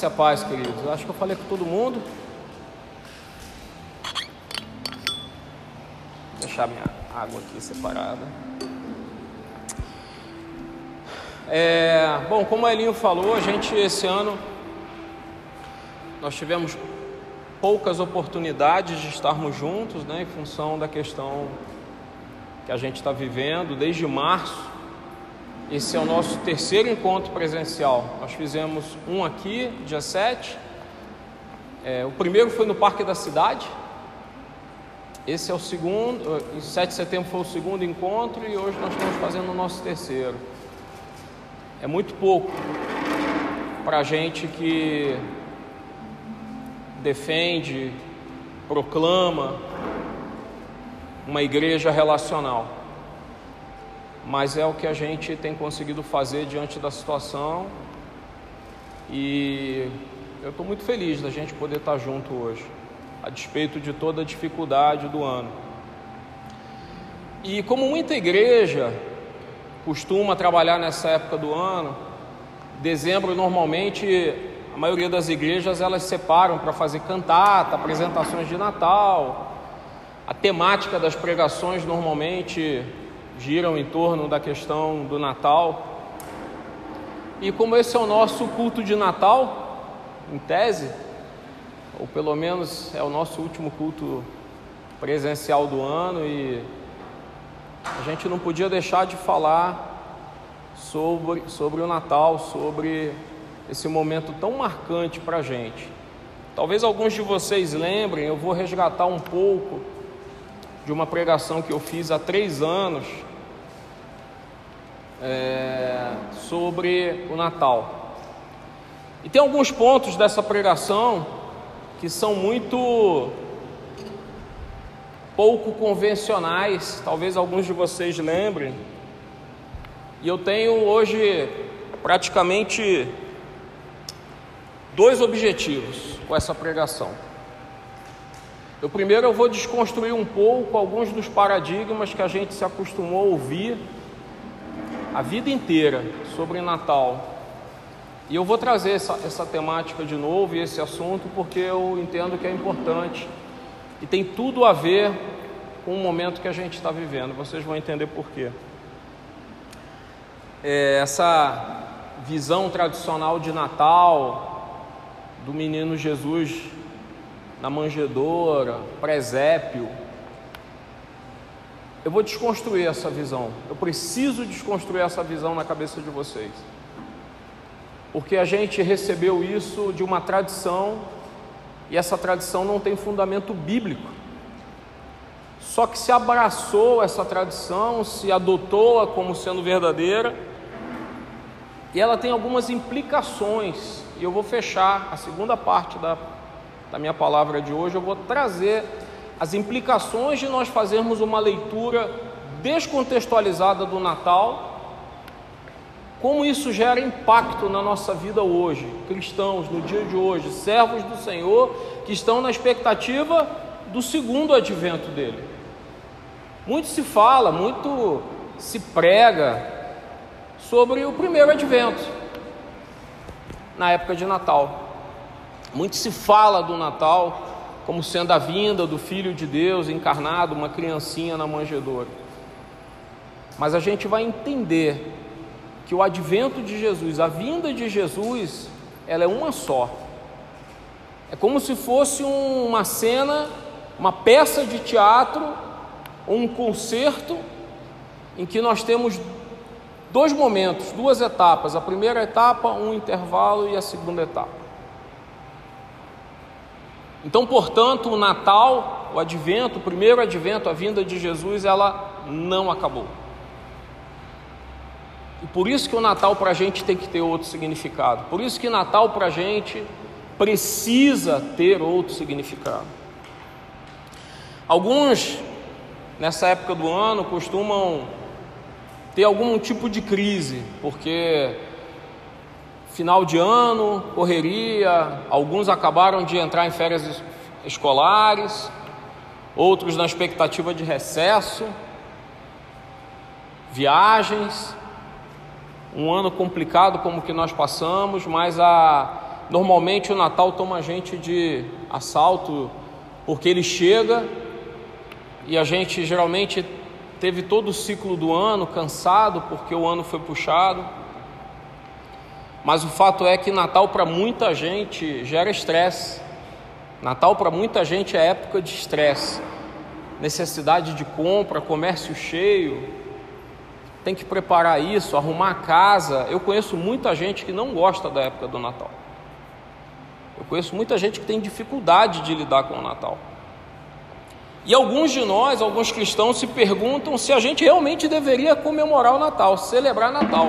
Graça e a paz, queridos. Acho que eu falei com todo mundo. Vou deixar minha água aqui separada. É, bom, como a Elinho falou, a gente esse ano nós tivemos poucas oportunidades de estarmos juntos, né, em função da questão que a gente está vivendo desde março. Esse é o nosso terceiro encontro presencial. Nós fizemos um aqui, dia 7. É, o primeiro foi no Parque da Cidade. Esse é o segundo, em 7 de setembro foi o segundo encontro e hoje nós estamos fazendo o nosso terceiro. É muito pouco para a gente que defende, proclama uma igreja relacional mas é o que a gente tem conseguido fazer diante da situação e eu estou muito feliz da gente poder estar junto hoje, a despeito de toda a dificuldade do ano. E como muita igreja costuma trabalhar nessa época do ano, dezembro normalmente a maioria das igrejas elas separam para fazer cantata, apresentações de Natal. A temática das pregações normalmente giram em torno da questão do Natal. E como esse é o nosso culto de Natal, em tese, ou pelo menos é o nosso último culto presencial do ano, e a gente não podia deixar de falar sobre, sobre o Natal, sobre esse momento tão marcante para a gente. Talvez alguns de vocês lembrem, eu vou resgatar um pouco de uma pregação que eu fiz há três anos é, sobre o Natal. E tem alguns pontos dessa pregação que são muito pouco convencionais, talvez alguns de vocês lembrem. E eu tenho hoje praticamente dois objetivos com essa pregação. O primeiro eu vou desconstruir um pouco alguns dos paradigmas que a gente se acostumou a ouvir a vida inteira sobre Natal. E eu vou trazer essa, essa temática de novo e esse assunto porque eu entendo que é importante e tem tudo a ver com o momento que a gente está vivendo. Vocês vão entender por quê. É, essa visão tradicional de Natal, do menino Jesus na manjedoura, presépio, eu vou desconstruir essa visão. Eu preciso desconstruir essa visão na cabeça de vocês. Porque a gente recebeu isso de uma tradição e essa tradição não tem fundamento bíblico. Só que se abraçou essa tradição, se adotou-a como sendo verdadeira, e ela tem algumas implicações. E eu vou fechar a segunda parte da, da minha palavra de hoje, eu vou trazer as implicações de nós fazermos uma leitura descontextualizada do Natal, como isso gera impacto na nossa vida hoje, cristãos no dia de hoje, servos do Senhor que estão na expectativa do segundo advento dele. Muito se fala, muito se prega sobre o primeiro advento, na época de Natal. Muito se fala do Natal, como sendo a vinda do Filho de Deus encarnado, uma criancinha na manjedoura. Mas a gente vai entender que o advento de Jesus, a vinda de Jesus, ela é uma só. É como se fosse uma cena, uma peça de teatro, um concerto, em que nós temos dois momentos, duas etapas. A primeira etapa, um intervalo, e a segunda etapa. Então, portanto, o Natal, o advento, o primeiro advento, a vinda de Jesus, ela não acabou. E por isso que o Natal para a gente tem que ter outro significado. Por isso que Natal para a gente precisa ter outro significado. Alguns, nessa época do ano, costumam ter algum tipo de crise, porque final de ano, correria, alguns acabaram de entrar em férias escolares, outros na expectativa de recesso, viagens, um ano complicado como que nós passamos, mas a, Normalmente o Natal toma a gente de assalto, porque ele chega e a gente geralmente teve todo o ciclo do ano cansado, porque o ano foi puxado. Mas o fato é que Natal para muita gente gera estresse. Natal para muita gente é época de estresse, necessidade de compra, comércio cheio, tem que preparar isso, arrumar a casa. Eu conheço muita gente que não gosta da época do Natal. Eu conheço muita gente que tem dificuldade de lidar com o Natal. E alguns de nós, alguns cristãos, se perguntam se a gente realmente deveria comemorar o Natal, celebrar Natal.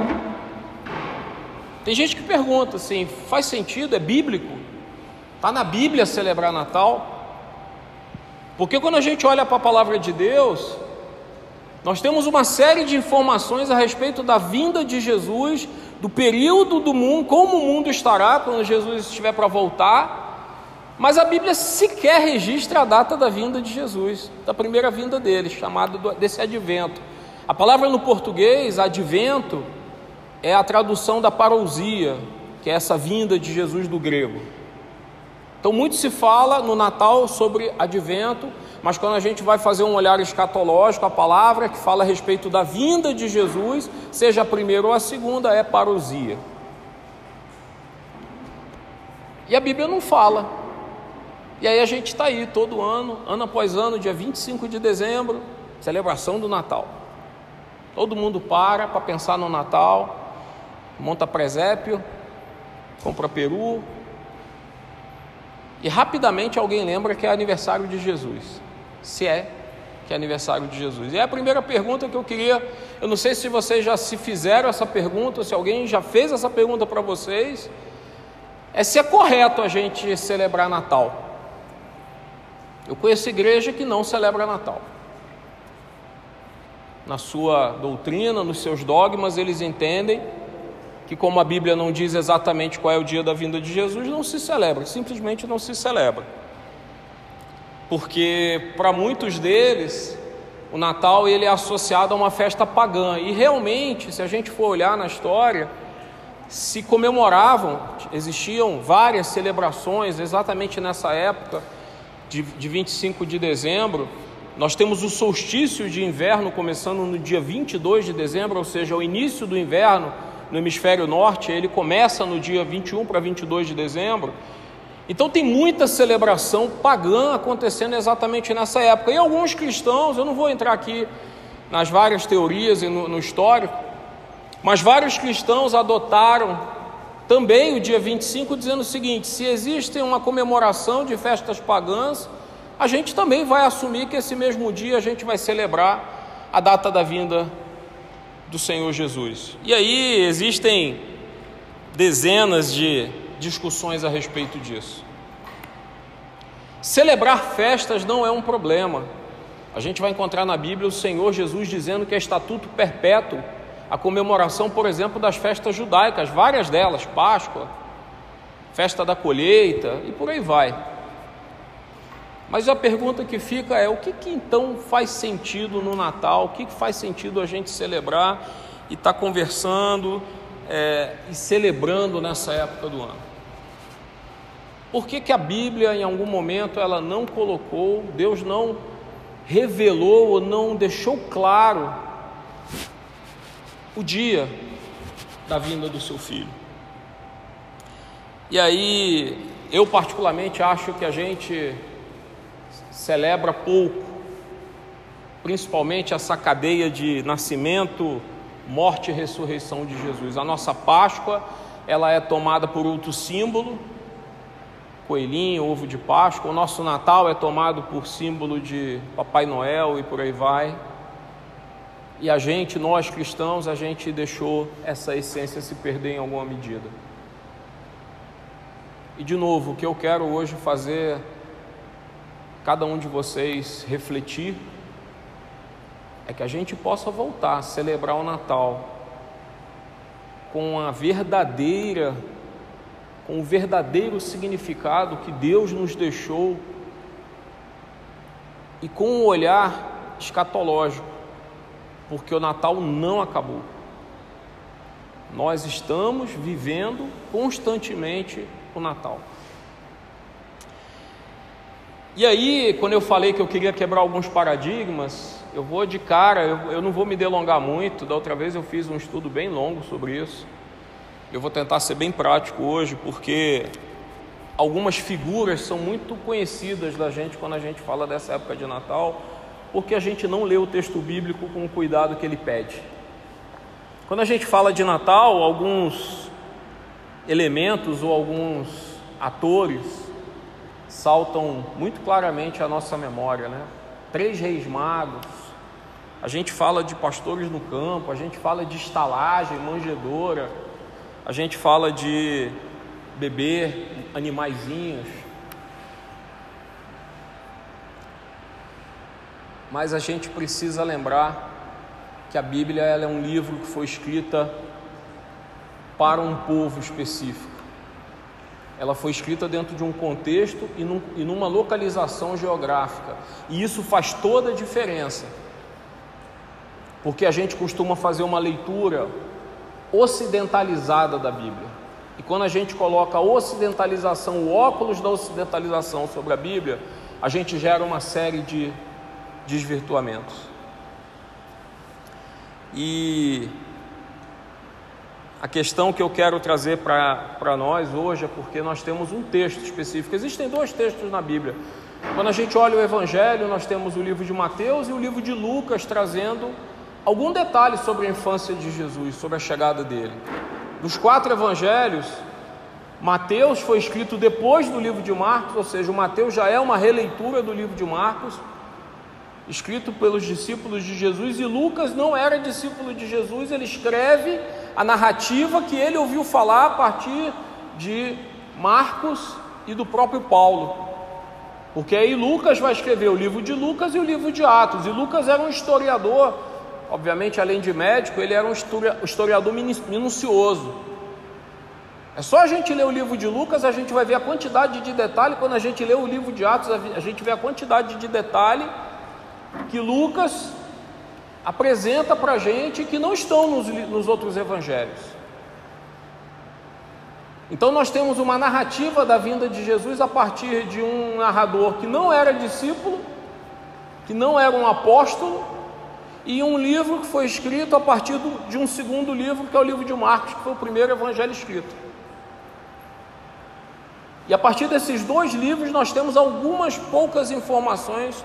Tem gente que pergunta assim: faz sentido? É bíblico? Está na Bíblia celebrar Natal? Porque quando a gente olha para a palavra de Deus, nós temos uma série de informações a respeito da vinda de Jesus, do período do mundo, como o mundo estará quando Jesus estiver para voltar, mas a Bíblia sequer registra a data da vinda de Jesus, da primeira vinda dele, chamado desse advento. A palavra no português, advento, é a tradução da parousia, que é essa vinda de Jesus do grego. Então, muito se fala no Natal sobre advento, mas quando a gente vai fazer um olhar escatológico, a palavra que fala a respeito da vinda de Jesus, seja a primeira ou a segunda, é parousia. E a Bíblia não fala. E aí a gente está aí todo ano, ano após ano, dia 25 de dezembro, celebração do Natal. Todo mundo para para pensar no Natal, monta presépio, compra peru, e rapidamente alguém lembra que é aniversário de Jesus se é que é aniversário de Jesus. E é a primeira pergunta que eu queria, eu não sei se vocês já se fizeram essa pergunta, se alguém já fez essa pergunta para vocês, é se é correto a gente celebrar Natal. Eu conheço igreja que não celebra Natal. Na sua doutrina, nos seus dogmas, eles entendem que, como a Bíblia não diz exatamente qual é o dia da vinda de Jesus, não se celebra, simplesmente não se celebra porque para muitos deles o Natal ele é associado a uma festa pagã e realmente, se a gente for olhar na história, se comemoravam, existiam várias celebrações exatamente nessa época de, de 25 de dezembro. Nós temos o solstício de inverno começando no dia 22 de dezembro, ou seja, o início do inverno no hemisfério norte, ele começa no dia 21 para 22 de dezembro. Então tem muita celebração pagã acontecendo exatamente nessa época. E alguns cristãos, eu não vou entrar aqui nas várias teorias e no, no histórico, mas vários cristãos adotaram também o dia 25, dizendo o seguinte: se existe uma comemoração de festas pagãs, a gente também vai assumir que esse mesmo dia a gente vai celebrar a data da vinda do Senhor Jesus. E aí existem dezenas de discussões a respeito disso. Celebrar festas não é um problema. A gente vai encontrar na Bíblia o Senhor Jesus dizendo que é estatuto perpétuo a comemoração, por exemplo, das festas judaicas, várias delas, Páscoa, festa da colheita e por aí vai. Mas a pergunta que fica é: o que, que então faz sentido no Natal? O que, que faz sentido a gente celebrar e estar tá conversando é, e celebrando nessa época do ano? Por que, que a Bíblia, em algum momento, ela não colocou, Deus não revelou ou não deixou claro o dia da vinda do seu filho? E aí, eu particularmente acho que a gente celebra pouco, principalmente essa cadeia de nascimento, morte e ressurreição de Jesus. A nossa Páscoa, ela é tomada por outro símbolo, coelhinho, ovo de Páscoa. O nosso Natal é tomado por símbolo de Papai Noel e por aí vai. E a gente, nós cristãos, a gente deixou essa essência se perder em alguma medida. E de novo, o que eu quero hoje fazer cada um de vocês refletir é que a gente possa voltar a celebrar o Natal com a verdadeira com o verdadeiro significado que Deus nos deixou e com um olhar escatológico, porque o Natal não acabou. Nós estamos vivendo constantemente o Natal. E aí, quando eu falei que eu queria quebrar alguns paradigmas, eu vou de cara, eu, eu não vou me delongar muito. Da outra vez eu fiz um estudo bem longo sobre isso. Eu vou tentar ser bem prático hoje, porque algumas figuras são muito conhecidas da gente quando a gente fala dessa época de Natal, porque a gente não lê o texto bíblico com o cuidado que ele pede. Quando a gente fala de Natal, alguns elementos ou alguns atores saltam muito claramente à nossa memória, né? Três reis magos, a gente fala de pastores no campo, a gente fala de estalagem, manjedora, a gente fala de beber animaizinhos. Mas a gente precisa lembrar que a Bíblia é um livro que foi escrita para um povo específico. Ela foi escrita dentro de um contexto e, num, e numa localização geográfica. E isso faz toda a diferença. Porque a gente costuma fazer uma leitura ocidentalizada da Bíblia. E quando a gente coloca a ocidentalização, o óculos da ocidentalização sobre a Bíblia, a gente gera uma série de desvirtuamentos. E a questão que eu quero trazer para nós hoje é porque nós temos um texto específico. Existem dois textos na Bíblia. Quando a gente olha o Evangelho, nós temos o livro de Mateus e o livro de Lucas trazendo algum detalhe sobre a infância de Jesus, sobre a chegada dele. Dos quatro evangelhos, Mateus foi escrito depois do livro de Marcos, ou seja, o Mateus já é uma releitura do livro de Marcos, escrito pelos discípulos de Jesus, e Lucas não era discípulo de Jesus, ele escreve a narrativa que ele ouviu falar a partir de Marcos e do próprio Paulo. Porque aí Lucas vai escrever o livro de Lucas e o livro de Atos, e Lucas era um historiador obviamente, além de médico, ele era um historiador minucioso. É só a gente ler o livro de Lucas, a gente vai ver a quantidade de detalhe. Quando a gente lê o livro de Atos, a gente vê a quantidade de detalhe que Lucas apresenta para a gente que não estão nos, nos outros evangelhos. Então, nós temos uma narrativa da vinda de Jesus a partir de um narrador que não era discípulo, que não era um apóstolo, e um livro que foi escrito a partir de um segundo livro, que é o livro de Marcos, que foi o primeiro evangelho escrito. E a partir desses dois livros nós temos algumas poucas informações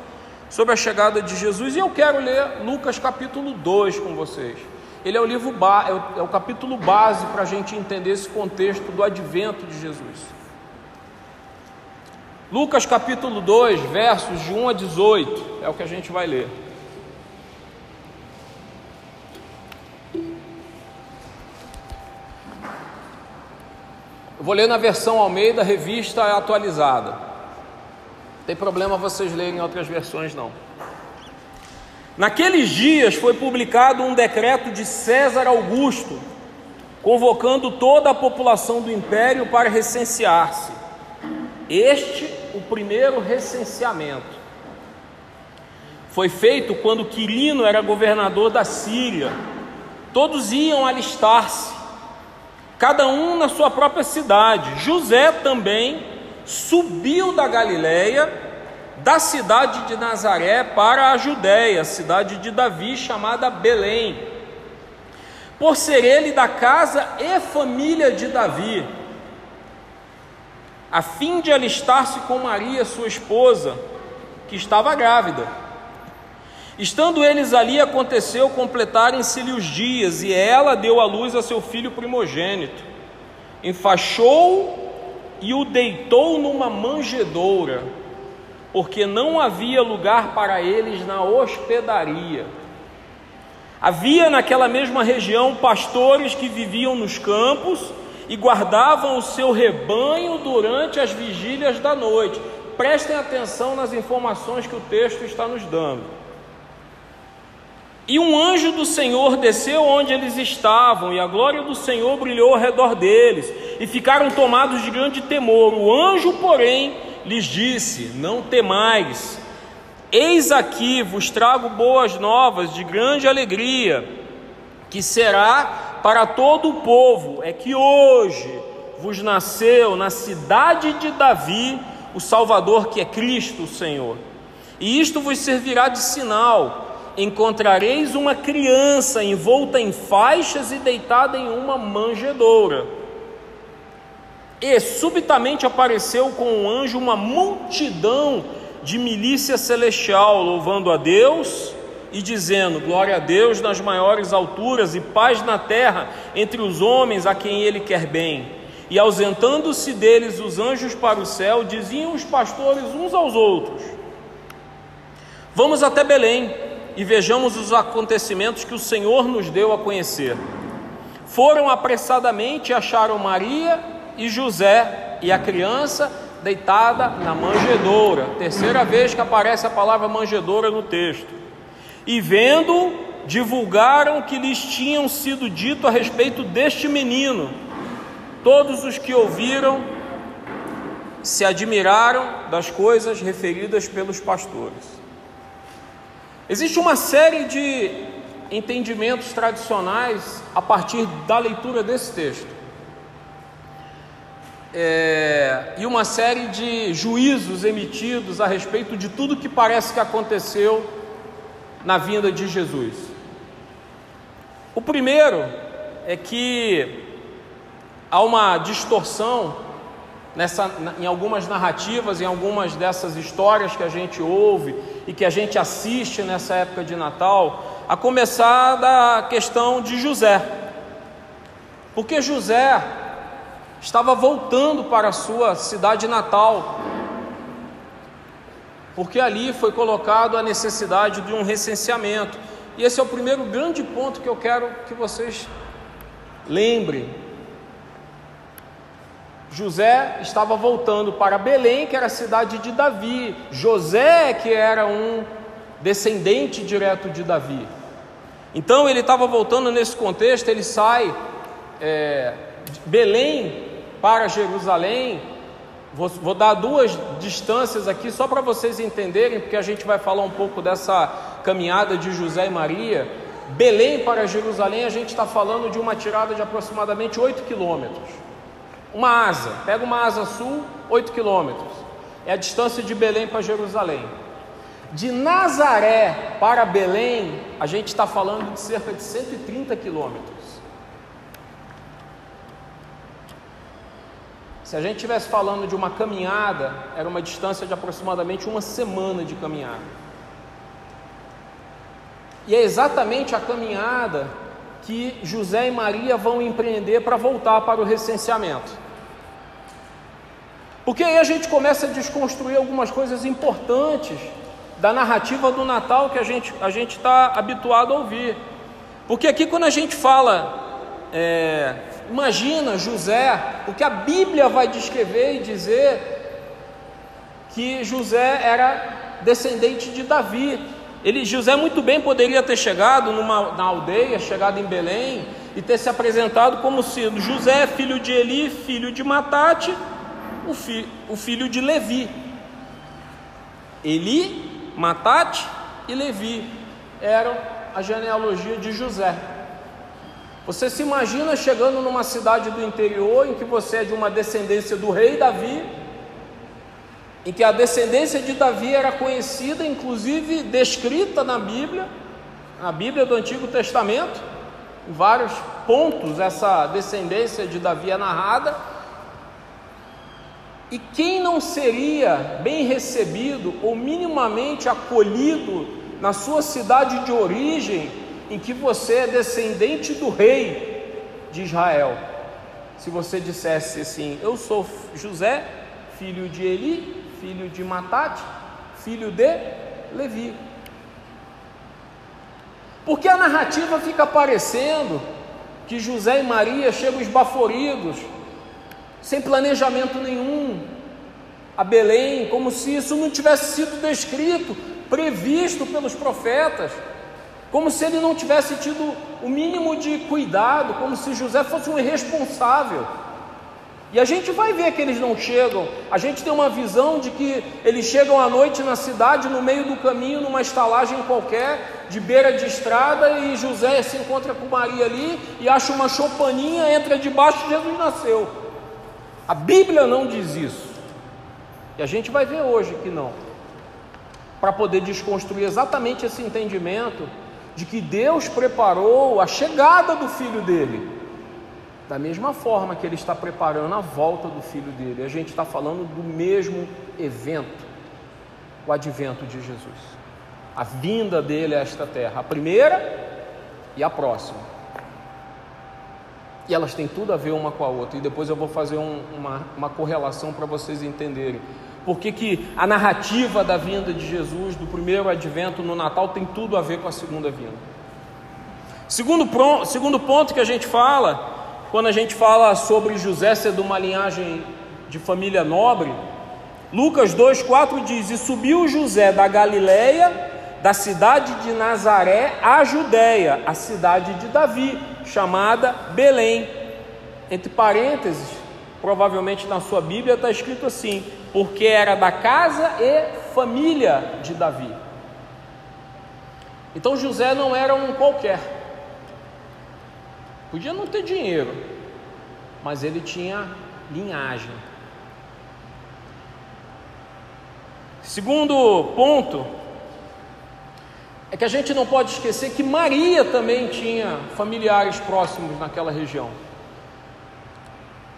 sobre a chegada de Jesus, e eu quero ler Lucas capítulo 2 com vocês. Ele é o livro é o, é o capítulo base para a gente entender esse contexto do advento de Jesus. Lucas capítulo 2, versos de 1 a 18, é o que a gente vai ler. vou ler na versão Almeida, revista atualizada. Tem problema vocês lerem outras versões, não. Naqueles dias foi publicado um decreto de César Augusto, convocando toda a população do império para recensear-se. Este, o primeiro recenseamento. Foi feito quando Quirino era governador da Síria. Todos iam alistar-se cada um na sua própria cidade. José também subiu da Galiléia, da cidade de Nazaré para a Judéia, cidade de Davi, chamada Belém, por ser ele da casa e família de Davi, a fim de alistar-se com Maria, sua esposa, que estava grávida. Estando eles ali, aconteceu completarem-se-lhe os dias, e ela deu à luz a seu filho primogênito. Enfaixou e o deitou numa manjedoura, porque não havia lugar para eles na hospedaria. Havia naquela mesma região pastores que viviam nos campos e guardavam o seu rebanho durante as vigílias da noite. Prestem atenção nas informações que o texto está nos dando. E um anjo do Senhor desceu onde eles estavam, e a glória do Senhor brilhou ao redor deles, e ficaram tomados de grande temor. O anjo, porém, lhes disse: Não temais, eis aqui vos trago boas novas de grande alegria, que será para todo o povo. É que hoje vos nasceu na cidade de Davi o Salvador que é Cristo, o Senhor. E isto vos servirá de sinal: encontrareis uma criança envolta em faixas e deitada em uma manjedoura. E subitamente apareceu com um anjo uma multidão de milícia celestial, louvando a Deus e dizendo: Glória a Deus nas maiores alturas e paz na terra entre os homens a quem Ele quer bem. E ausentando-se deles os anjos para o céu, diziam os pastores uns aos outros: Vamos até Belém e vejamos os acontecimentos que o Senhor nos deu a conhecer. Foram apressadamente e acharam Maria e José e a criança deitada na manjedoura. Terceira vez que aparece a palavra manjedoura no texto. E vendo, divulgaram que lhes tinham sido dito a respeito deste menino. Todos os que ouviram se admiraram das coisas referidas pelos pastores. Existe uma série de entendimentos tradicionais a partir da leitura desse texto. É, e uma série de juízos emitidos a respeito de tudo que parece que aconteceu na vinda de Jesus. O primeiro é que há uma distorção nessa, em algumas narrativas, em algumas dessas histórias que a gente ouve e que a gente assiste nessa época de Natal, a começar da questão de José. Porque José estava voltando para a sua cidade natal, porque ali foi colocado a necessidade de um recenseamento. E esse é o primeiro grande ponto que eu quero que vocês lembrem José estava voltando para Belém, que era a cidade de Davi. José, que era um descendente direto de Davi. Então ele estava voltando nesse contexto, ele sai é, de Belém para Jerusalém. Vou, vou dar duas distâncias aqui só para vocês entenderem, porque a gente vai falar um pouco dessa caminhada de José e Maria. Belém para Jerusalém, a gente está falando de uma tirada de aproximadamente 8 quilômetros uma asa, pega uma asa sul, 8 quilômetros, é a distância de Belém para Jerusalém. De Nazaré para Belém, a gente está falando de cerca de 130 quilômetros. Se a gente estivesse falando de uma caminhada, era uma distância de aproximadamente uma semana de caminhada. E é exatamente a caminhada que José e Maria vão empreender para voltar para o recenseamento. Porque aí a gente começa a desconstruir algumas coisas importantes da narrativa do Natal que a gente a gente está habituado a ouvir. Porque aqui quando a gente fala, é, imagina José, o que a Bíblia vai descrever e dizer que José era descendente de Davi. Ele, José muito bem poderia ter chegado numa, na aldeia, chegado em Belém e ter se apresentado como sendo José, filho de Eli, filho de Matate o, fi, o filho de Levi. Eli, Matate e Levi eram a genealogia de José. Você se imagina chegando numa cidade do interior em que você é de uma descendência do rei Davi, em que a descendência de Davi era conhecida, inclusive descrita na Bíblia, na Bíblia do Antigo Testamento, em vários pontos essa descendência de Davi é narrada. E quem não seria bem recebido ou minimamente acolhido na sua cidade de origem, em que você é descendente do rei de Israel? Se você dissesse assim: Eu sou José, filho de Eli, filho de Matate, filho de Levi. Porque a narrativa fica aparecendo que José e Maria chegam esbaforidos sem planejamento nenhum, a Belém, como se isso não tivesse sido descrito, previsto pelos profetas, como se ele não tivesse tido o mínimo de cuidado, como se José fosse um irresponsável. E a gente vai ver que eles não chegam, a gente tem uma visão de que eles chegam à noite na cidade, no meio do caminho, numa estalagem qualquer, de beira de estrada, e José se encontra com Maria ali e acha uma choupaninha, entra debaixo e Jesus nasceu. A Bíblia não diz isso. E a gente vai ver hoje que não. Para poder desconstruir exatamente esse entendimento de que Deus preparou a chegada do filho dele, da mesma forma que ele está preparando a volta do filho dele. A gente está falando do mesmo evento, o advento de Jesus, a vinda dele a esta terra, a primeira e a próxima. E elas têm tudo a ver uma com a outra, e depois eu vou fazer um, uma, uma correlação para vocês entenderem por que, que a narrativa da vinda de Jesus, do primeiro advento no Natal, tem tudo a ver com a segunda vinda. Segundo, segundo ponto que a gente fala, quando a gente fala sobre José ser de uma linhagem de família nobre, Lucas 2,4 diz: E subiu José da Galileia, da cidade de Nazaré, à Judéia, a cidade de Davi, chamada Belém. Entre parênteses, provavelmente na sua Bíblia está escrito assim: porque era da casa e família de Davi. Então José não era um qualquer. Podia não ter dinheiro, mas ele tinha linhagem. Segundo ponto é que a gente não pode esquecer que Maria também tinha familiares próximos naquela região.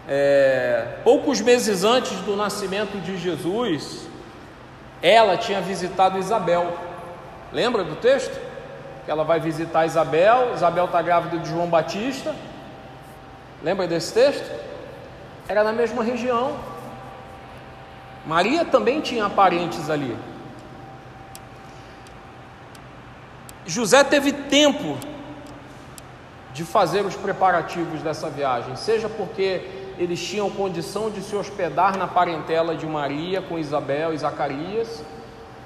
É, poucos meses antes do nascimento de Jesus, ela tinha visitado Isabel. Lembra do texto? Que ela vai visitar Isabel, Isabel está grávida de João Batista. Lembra desse texto? Era na mesma região. Maria também tinha parentes ali. José teve tempo de fazer os preparativos dessa viagem, seja porque eles tinham condição de se hospedar na parentela de Maria com Isabel e Zacarias,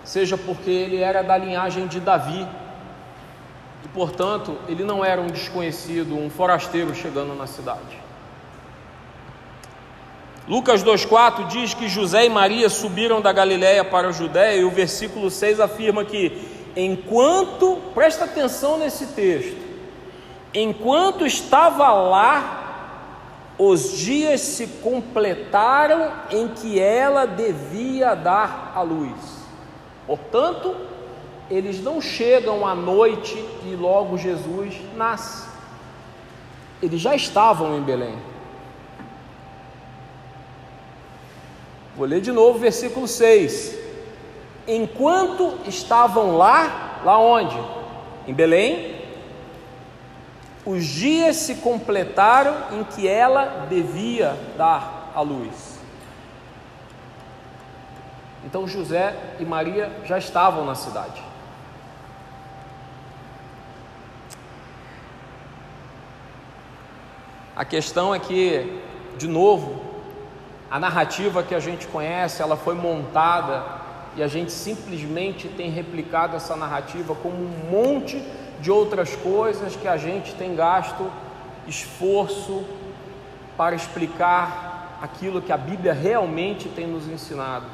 seja porque ele era da linhagem de Davi, e portanto ele não era um desconhecido, um forasteiro chegando na cidade. Lucas 2,4 diz que José e Maria subiram da Galiléia para a Judéia, e o versículo 6 afirma que, enquanto, presta atenção nesse texto, enquanto estava lá os dias se completaram em que ela devia dar à luz. Portanto, eles não chegam à noite e logo Jesus nasce. Eles já estavam em Belém. Vou ler de novo o versículo 6. Enquanto estavam lá, lá onde? Em Belém, os dias se completaram em que ela devia dar a luz. Então José e Maria já estavam na cidade. A questão é que, de novo, a narrativa que a gente conhece, ela foi montada e a gente simplesmente tem replicado essa narrativa como um monte de outras coisas que a gente tem gasto esforço para explicar aquilo que a Bíblia realmente tem nos ensinado.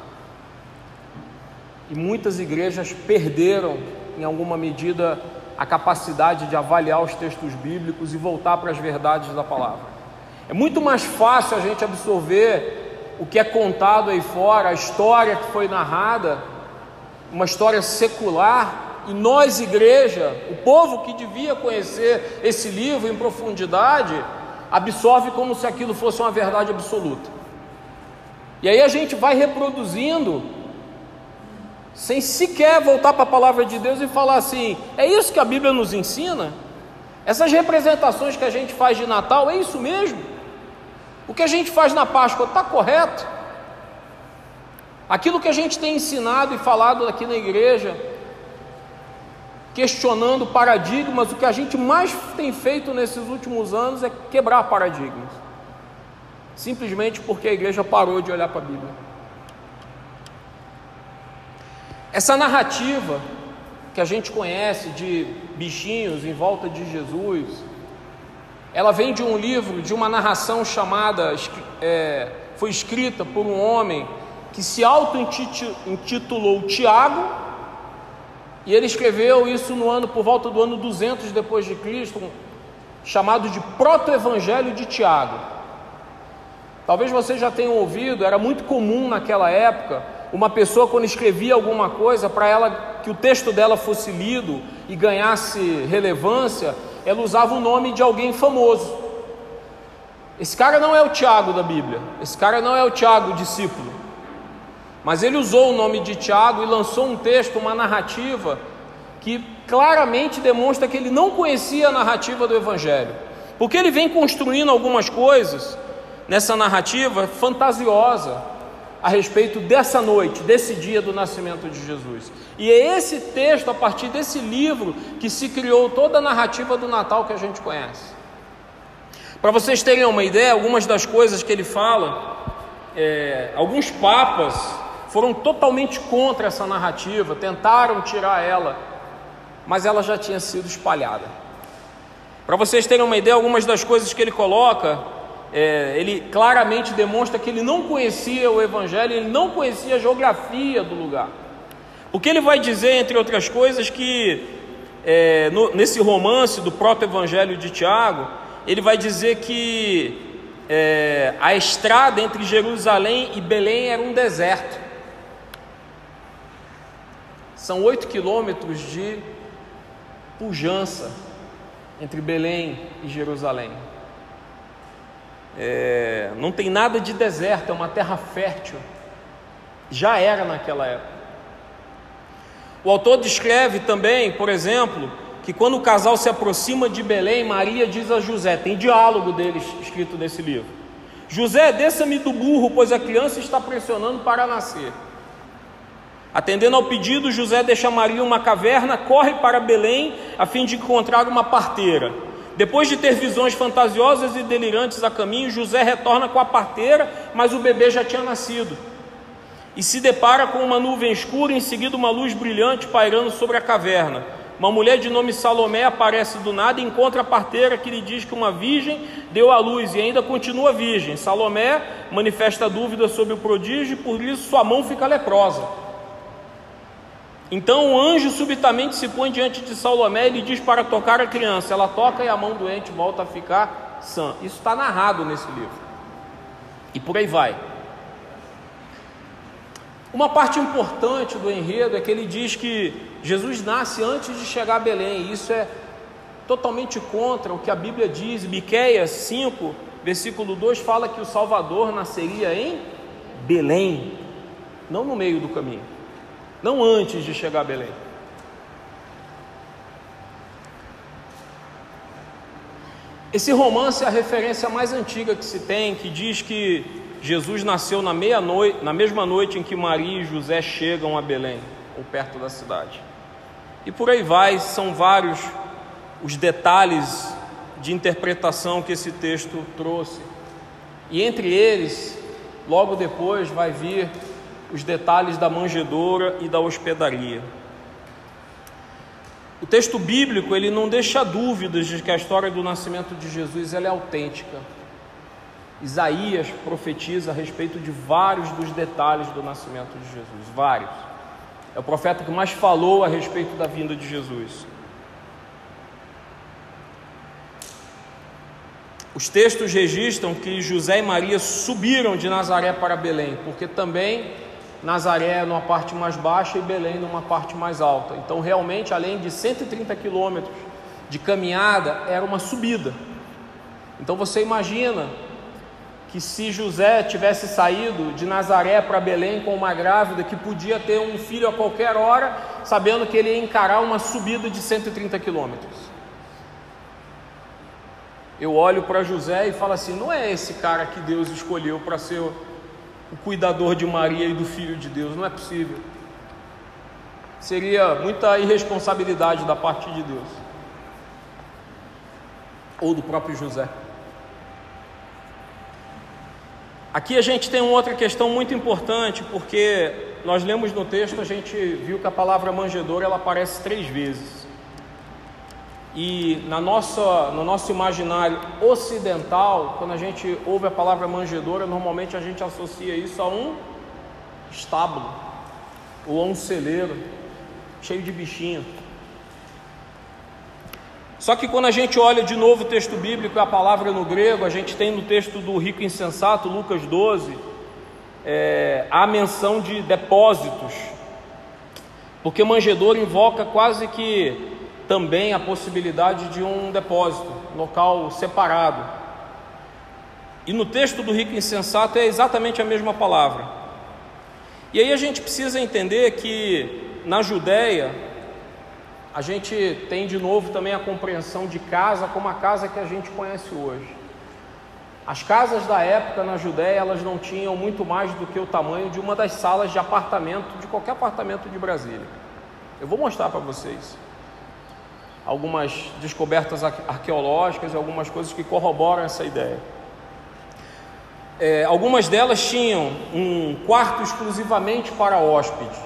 E muitas igrejas perderam, em alguma medida, a capacidade de avaliar os textos bíblicos e voltar para as verdades da palavra. É muito mais fácil a gente absorver o que é contado aí fora, a história que foi narrada, uma história secular, e nós, igreja, o povo que devia conhecer esse livro em profundidade, absorve como se aquilo fosse uma verdade absoluta. E aí a gente vai reproduzindo, sem sequer voltar para a palavra de Deus e falar assim: é isso que a Bíblia nos ensina? Essas representações que a gente faz de Natal, é isso mesmo? O que a gente faz na Páscoa está correto? Aquilo que a gente tem ensinado e falado aqui na igreja, questionando paradigmas, o que a gente mais tem feito nesses últimos anos é quebrar paradigmas. Simplesmente porque a igreja parou de olhar para a Bíblia. Essa narrativa que a gente conhece de bichinhos em volta de Jesus, ela vem de um livro, de uma narração chamada, é, foi escrita por um homem que se auto-intitulou Tiago, e ele escreveu isso no ano por volta do ano 200 depois de Cristo, chamado de Proto-Evangelho de Tiago. Talvez você já tenha ouvido, era muito comum naquela época, uma pessoa quando escrevia alguma coisa para ela que o texto dela fosse lido e ganhasse relevância, ela usava o nome de alguém famoso. Esse cara não é o Tiago da Bíblia, esse cara não é o Tiago discípulo. Mas ele usou o nome de Tiago e lançou um texto, uma narrativa que claramente demonstra que ele não conhecia a narrativa do Evangelho, porque ele vem construindo algumas coisas nessa narrativa fantasiosa a respeito dessa noite, desse dia do nascimento de Jesus. E é esse texto, a partir desse livro, que se criou toda a narrativa do Natal que a gente conhece. Para vocês terem uma ideia, algumas das coisas que ele fala, é, alguns papas foram totalmente contra essa narrativa, tentaram tirar ela, mas ela já tinha sido espalhada. Para vocês terem uma ideia, algumas das coisas que ele coloca, é, ele claramente demonstra que ele não conhecia o Evangelho, ele não conhecia a geografia do lugar. Porque ele vai dizer, entre outras coisas, que é, no, nesse romance do próprio Evangelho de Tiago, ele vai dizer que é, a estrada entre Jerusalém e Belém era um deserto. São oito quilômetros de pujança entre Belém e Jerusalém. É, não tem nada de deserto, é uma terra fértil. Já era naquela época. O autor descreve também, por exemplo, que quando o casal se aproxima de Belém, Maria diz a José, tem diálogo deles escrito nesse livro: José, desça-me do burro, pois a criança está pressionando para nascer. Atendendo ao pedido, José deixa Maria uma caverna, corre para Belém a fim de encontrar uma parteira. Depois de ter visões fantasiosas e delirantes a caminho, José retorna com a parteira, mas o bebê já tinha nascido. E se depara com uma nuvem escura, em seguida uma luz brilhante pairando sobre a caverna. Uma mulher de nome Salomé aparece do nada e encontra a parteira que lhe diz que uma virgem deu à luz e ainda continua virgem. Salomé manifesta dúvida sobre o prodígio e por isso sua mão fica leprosa. Então o anjo subitamente se põe diante de Salomé e lhe diz para tocar a criança. Ela toca e a mão doente volta a ficar sã. Isso está narrado nesse livro. E por aí vai. Uma parte importante do enredo é que ele diz que Jesus nasce antes de chegar a Belém. Isso é totalmente contra o que a Bíblia diz. Miqueias 5, versículo 2 fala que o Salvador nasceria em Belém, não no meio do caminho não antes de chegar a Belém. Esse romance é a referência mais antiga que se tem, que diz que Jesus nasceu na meia-noite, na mesma noite em que Maria e José chegam a Belém, ou perto da cidade. E por aí vai, são vários os detalhes de interpretação que esse texto trouxe. E entre eles, logo depois vai vir os detalhes da manjedoura e da hospedaria. O texto bíblico ele não deixa dúvidas de que a história do nascimento de Jesus ela é autêntica. Isaías profetiza a respeito de vários dos detalhes do nascimento de Jesus, vários. É o profeta que mais falou a respeito da vinda de Jesus. Os textos registram que José e Maria subiram de Nazaré para Belém, porque também Nazaré numa parte mais baixa e Belém numa parte mais alta. Então, realmente, além de 130 quilômetros de caminhada, era uma subida. Então, você imagina que se José tivesse saído de Nazaré para Belém com uma grávida que podia ter um filho a qualquer hora, sabendo que ele ia encarar uma subida de 130 quilômetros. Eu olho para José e falo assim: não é esse cara que Deus escolheu para ser o cuidador de Maria e do Filho de Deus, não é possível. Seria muita irresponsabilidade da parte de Deus, ou do próprio José. Aqui a gente tem uma outra questão muito importante, porque nós lemos no texto, a gente viu que a palavra manjedoura ela aparece três vezes. E na nossa, no nosso imaginário ocidental, quando a gente ouve a palavra manjedoura, normalmente a gente associa isso a um estábulo ou a um celeiro cheio de bichinho. Só que quando a gente olha de novo o texto bíblico e a palavra no grego, a gente tem no texto do rico insensato, Lucas 12, é, a menção de depósitos, porque manjedor invoca quase que também a possibilidade de um depósito, local separado. E no texto do rico insensato é exatamente a mesma palavra. E aí a gente precisa entender que na Judéia, a gente tem de novo também a compreensão de casa como a casa que a gente conhece hoje. As casas da época na Judéia, elas não tinham muito mais do que o tamanho de uma das salas de apartamento de qualquer apartamento de Brasília. Eu vou mostrar para vocês algumas descobertas arqueológicas e algumas coisas que corroboram essa ideia. É, algumas delas tinham um quarto exclusivamente para hóspede.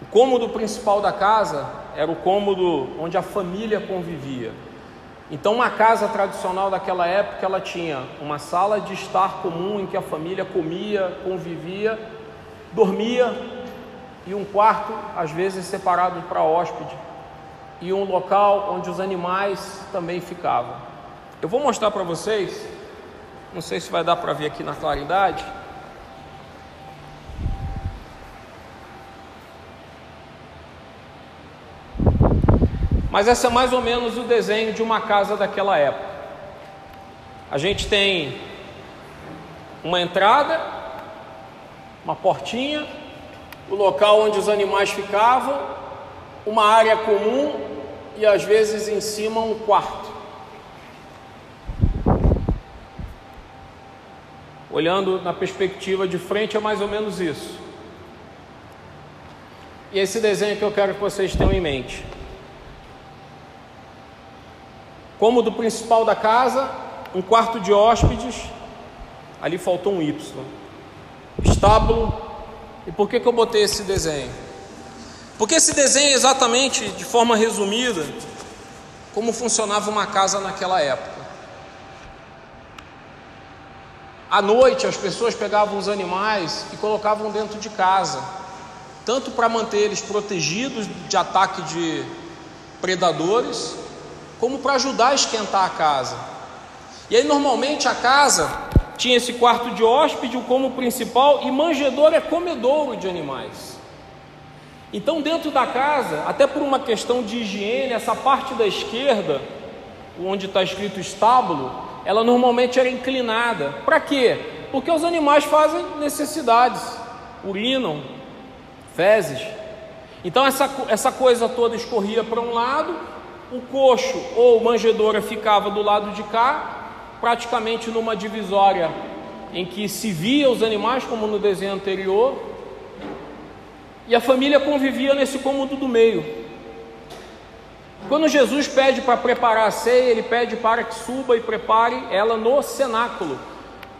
O cômodo principal da casa era o cômodo onde a família convivia. Então, uma casa tradicional daquela época, ela tinha uma sala de estar comum em que a família comia, convivia, dormia, e um quarto, às vezes separado para hóspede, e um local onde os animais também ficavam. Eu vou mostrar para vocês, não sei se vai dar para ver aqui na claridade. Mas essa é mais ou menos o desenho de uma casa daquela época. A gente tem uma entrada, uma portinha, o local onde os animais ficavam, uma área comum e às vezes em cima um quarto. Olhando na perspectiva de frente é mais ou menos isso. E esse desenho que eu quero que vocês tenham em mente. Cômodo principal da casa, um quarto de hóspedes, ali faltou um Y. Estábulo. E por que, que eu botei esse desenho? Porque esse desenho é exatamente, de forma resumida, como funcionava uma casa naquela época. À noite, as pessoas pegavam os animais e colocavam dentro de casa, tanto para manter eles protegidos de ataque de predadores, como para ajudar a esquentar a casa. E aí normalmente a casa tinha esse quarto de hóspede como principal e manjedouro é comedouro de animais. Então dentro da casa, até por uma questão de higiene, essa parte da esquerda, onde está escrito estábulo, ela normalmente era inclinada. Para quê? Porque os animais fazem necessidades, urinam, fezes. Então essa, essa coisa toda escorria para um lado o coxo ou manjedoura ficava do lado de cá, praticamente numa divisória em que se via os animais, como no desenho anterior, e a família convivia nesse cômodo do meio. Quando Jesus pede para preparar a ceia, ele pede para que suba e prepare ela no cenáculo.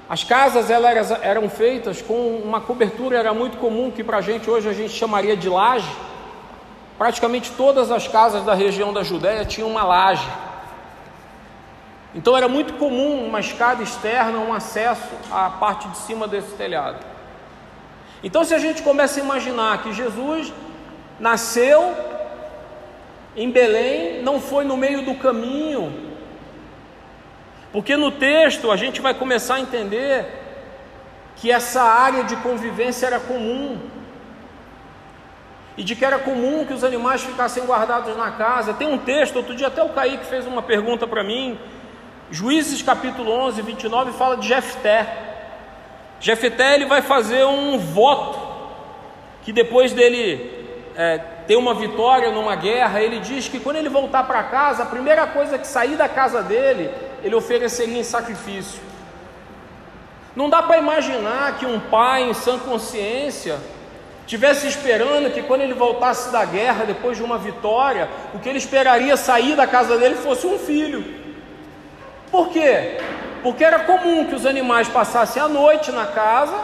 As casas elas eram feitas com uma cobertura, era muito comum, que para a gente hoje a gente chamaria de laje Praticamente todas as casas da região da Judéia tinham uma laje. Então era muito comum uma escada externa, um acesso à parte de cima desse telhado. Então, se a gente começa a imaginar que Jesus nasceu em Belém, não foi no meio do caminho, porque no texto a gente vai começar a entender que essa área de convivência era comum e de que era comum que os animais ficassem guardados na casa. Tem um texto, outro dia até o Kaique fez uma pergunta para mim, Juízes capítulo 11, 29, fala de Jefté. Jefté ele vai fazer um voto, que depois dele é, ter uma vitória numa guerra, ele diz que quando ele voltar para casa, a primeira coisa que sair da casa dele, ele ofereceria em sacrifício. Não dá para imaginar que um pai em sã consciência tivesse esperando que quando ele voltasse da guerra, depois de uma vitória, o que ele esperaria sair da casa dele fosse um filho. Por quê? Porque era comum que os animais passassem a noite na casa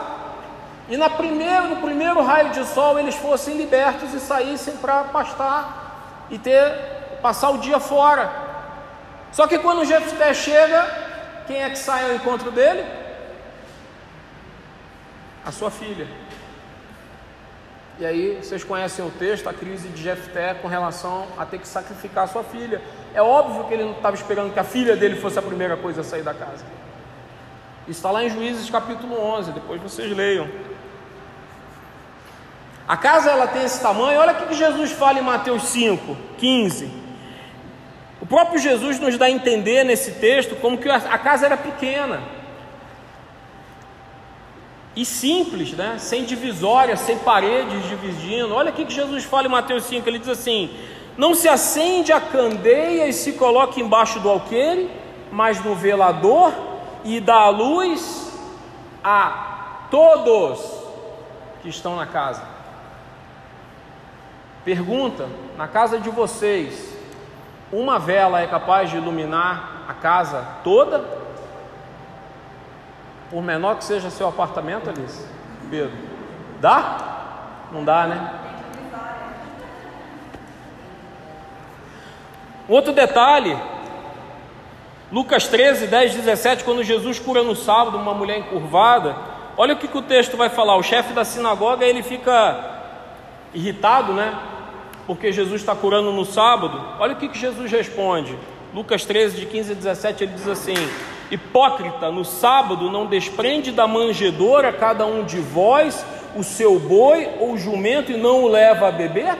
e na primeiro, no primeiro raio de sol eles fossem libertos e saíssem para pastar e ter passar o dia fora. Só que quando o Jefté chega, quem é que sai ao encontro dele? A sua filha. E aí vocês conhecem o texto, a crise de Jefté com relação a ter que sacrificar a sua filha. É óbvio que ele não estava esperando que a filha dele fosse a primeira coisa a sair da casa. Isso está lá em Juízes capítulo 11, depois vocês leiam. A casa ela tem esse tamanho, olha o que Jesus fala em Mateus 5, 15. O próprio Jesus nos dá a entender nesse texto como que a casa era pequena e simples, né? sem divisória, sem paredes dividindo. Olha o que Jesus fala em Mateus 5, ele diz assim: Não se acende a candeia e se coloca embaixo do alqueire, mas no velador e dá a luz a todos que estão na casa. Pergunta: na casa de vocês, uma vela é capaz de iluminar a casa toda? Por menor que seja seu apartamento, Alice, Pedro, dá? Não dá, né? Outro detalhe, Lucas 13, 10, 17, quando Jesus cura no sábado uma mulher encurvada, olha o que, que o texto vai falar. O chefe da sinagoga ele fica irritado, né? Porque Jesus está curando no sábado. Olha o que, que Jesus responde. Lucas 13, de 15 a 17, ele diz assim: Hipócrita, no sábado não desprende da manjedoura cada um de vós o seu boi ou jumento e não o leva a beber?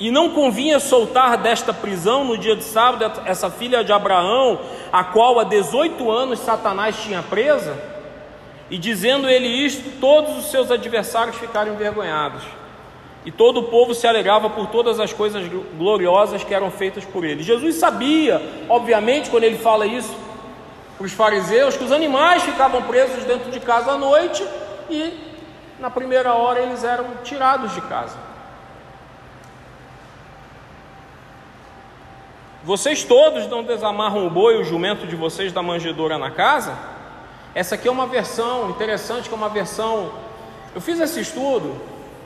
E não convinha soltar desta prisão no dia de sábado essa filha de Abraão, a qual há 18 anos Satanás tinha presa? E dizendo ele isto, todos os seus adversários ficaram envergonhados. E todo o povo se alegrava por todas as coisas gloriosas que eram feitas por ele. Jesus sabia, obviamente, quando ele fala isso para os fariseus, que os animais ficavam presos dentro de casa à noite e na primeira hora eles eram tirados de casa. Vocês todos não desamarram o boi, o jumento de vocês da manjedoura na casa? Essa aqui é uma versão interessante, que é uma versão. Eu fiz esse estudo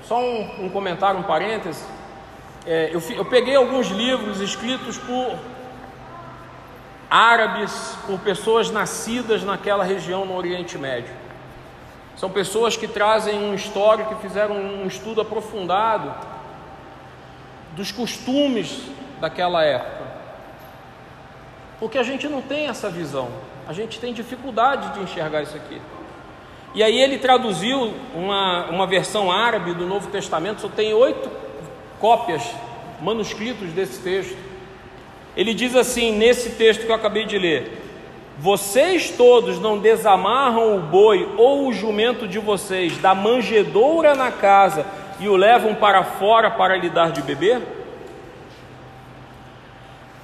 só um, um comentário, um parêntese. É, eu, eu peguei alguns livros escritos por árabes, por pessoas nascidas naquela região no Oriente Médio. São pessoas que trazem um histórico, que fizeram um estudo aprofundado dos costumes daquela época. Porque a gente não tem essa visão, a gente tem dificuldade de enxergar isso aqui. E aí ele traduziu uma, uma versão árabe do Novo Testamento, só tem oito cópias, manuscritos desse texto. Ele diz assim, nesse texto que eu acabei de ler: Vocês todos não desamarram o boi ou o jumento de vocês da manjedoura na casa e o levam para fora para lhe dar de beber?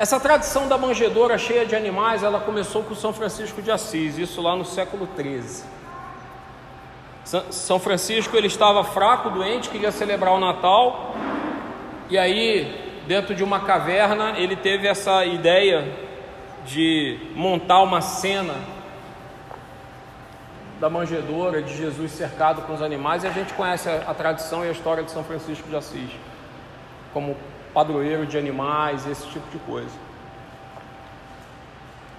Essa tradição da manjedoura cheia de animais, ela começou com São Francisco de Assis, isso lá no século XIII. São Francisco ele estava fraco, doente, queria celebrar o Natal, e aí, dentro de uma caverna, ele teve essa ideia de montar uma cena da manjedoura de Jesus cercado com os animais, e a gente conhece a, a tradição e a história de São Francisco de Assis, como padroeiro de animais, esse tipo de coisa.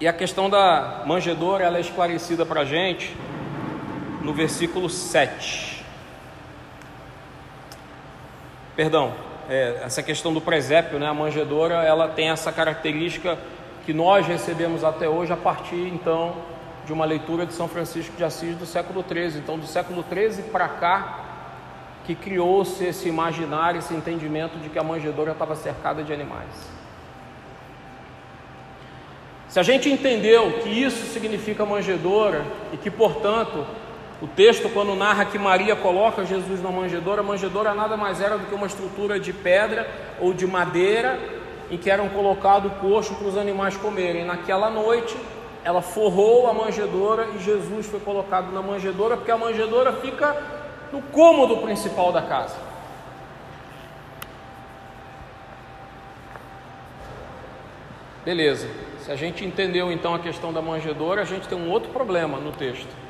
E a questão da manjedoura ela é esclarecida para a gente no versículo 7. Perdão, é, essa questão do presépio, né, a manjedoura, ela tem essa característica que nós recebemos até hoje a partir então de uma leitura de São Francisco de Assis do século XIII. Então, do século XIII para cá, que criou-se esse imaginário, esse entendimento de que a manjedoura estava cercada de animais. Se a gente entendeu que isso significa manjedoura e que, portanto, o texto, quando narra que Maria coloca Jesus na manjedoura, a manjedoura nada mais era do que uma estrutura de pedra ou de madeira em que eram colocados coxo para os animais comerem. Naquela noite, ela forrou a manjedoura e Jesus foi colocado na manjedoura, porque a manjedoura fica no cômodo principal da casa. Beleza. Se a gente entendeu então a questão da manjedoura, a gente tem um outro problema no texto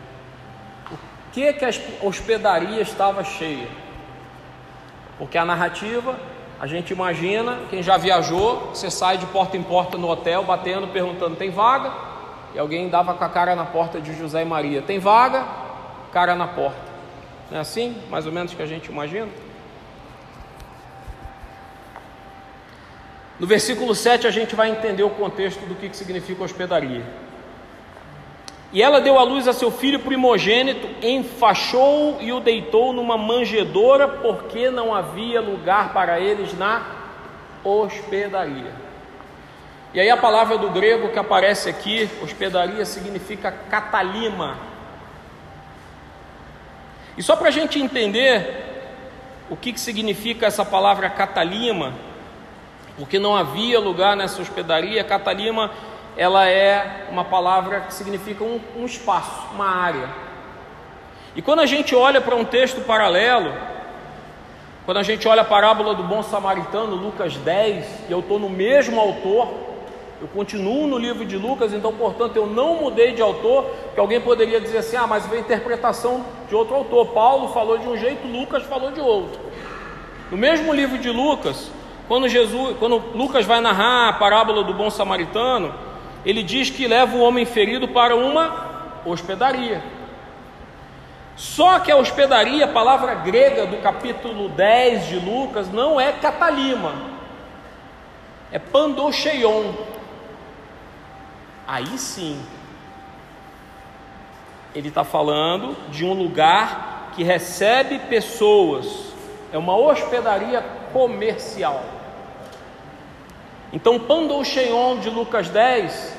que, que a hospedaria estava cheia? Porque a narrativa, a gente imagina, quem já viajou, você sai de porta em porta no hotel, batendo, perguntando: tem vaga? E alguém dava com a cara na porta de José e Maria: tem vaga? Cara na porta. Não é assim, mais ou menos, que a gente imagina? No versículo 7 a gente vai entender o contexto do que, significa hospedaria. E ela deu à luz a seu filho primogênito, enfaixou e o deitou numa manjedoura, porque não havia lugar para eles na hospedaria. E aí a palavra do grego que aparece aqui, hospedaria, significa catalima. E só para a gente entender o que, que significa essa palavra catalima, porque não havia lugar nessa hospedaria, catalima ela é uma palavra que significa um, um espaço, uma área. E quando a gente olha para um texto paralelo, quando a gente olha a parábola do bom samaritano, Lucas 10, e eu estou no mesmo autor, eu continuo no livro de Lucas, então, portanto, eu não mudei de autor, que alguém poderia dizer assim: ah, mas veio interpretação de outro autor. Paulo falou de um jeito, Lucas falou de outro. No mesmo livro de Lucas, quando Jesus, quando Lucas vai narrar a parábola do bom samaritano, ele diz que leva o homem ferido para uma hospedaria. Só que a hospedaria, a palavra grega do capítulo 10 de Lucas, não é catalima, é pandocheion. Aí sim, ele está falando de um lugar que recebe pessoas, é uma hospedaria comercial. Então, Pandoucheion de Lucas 10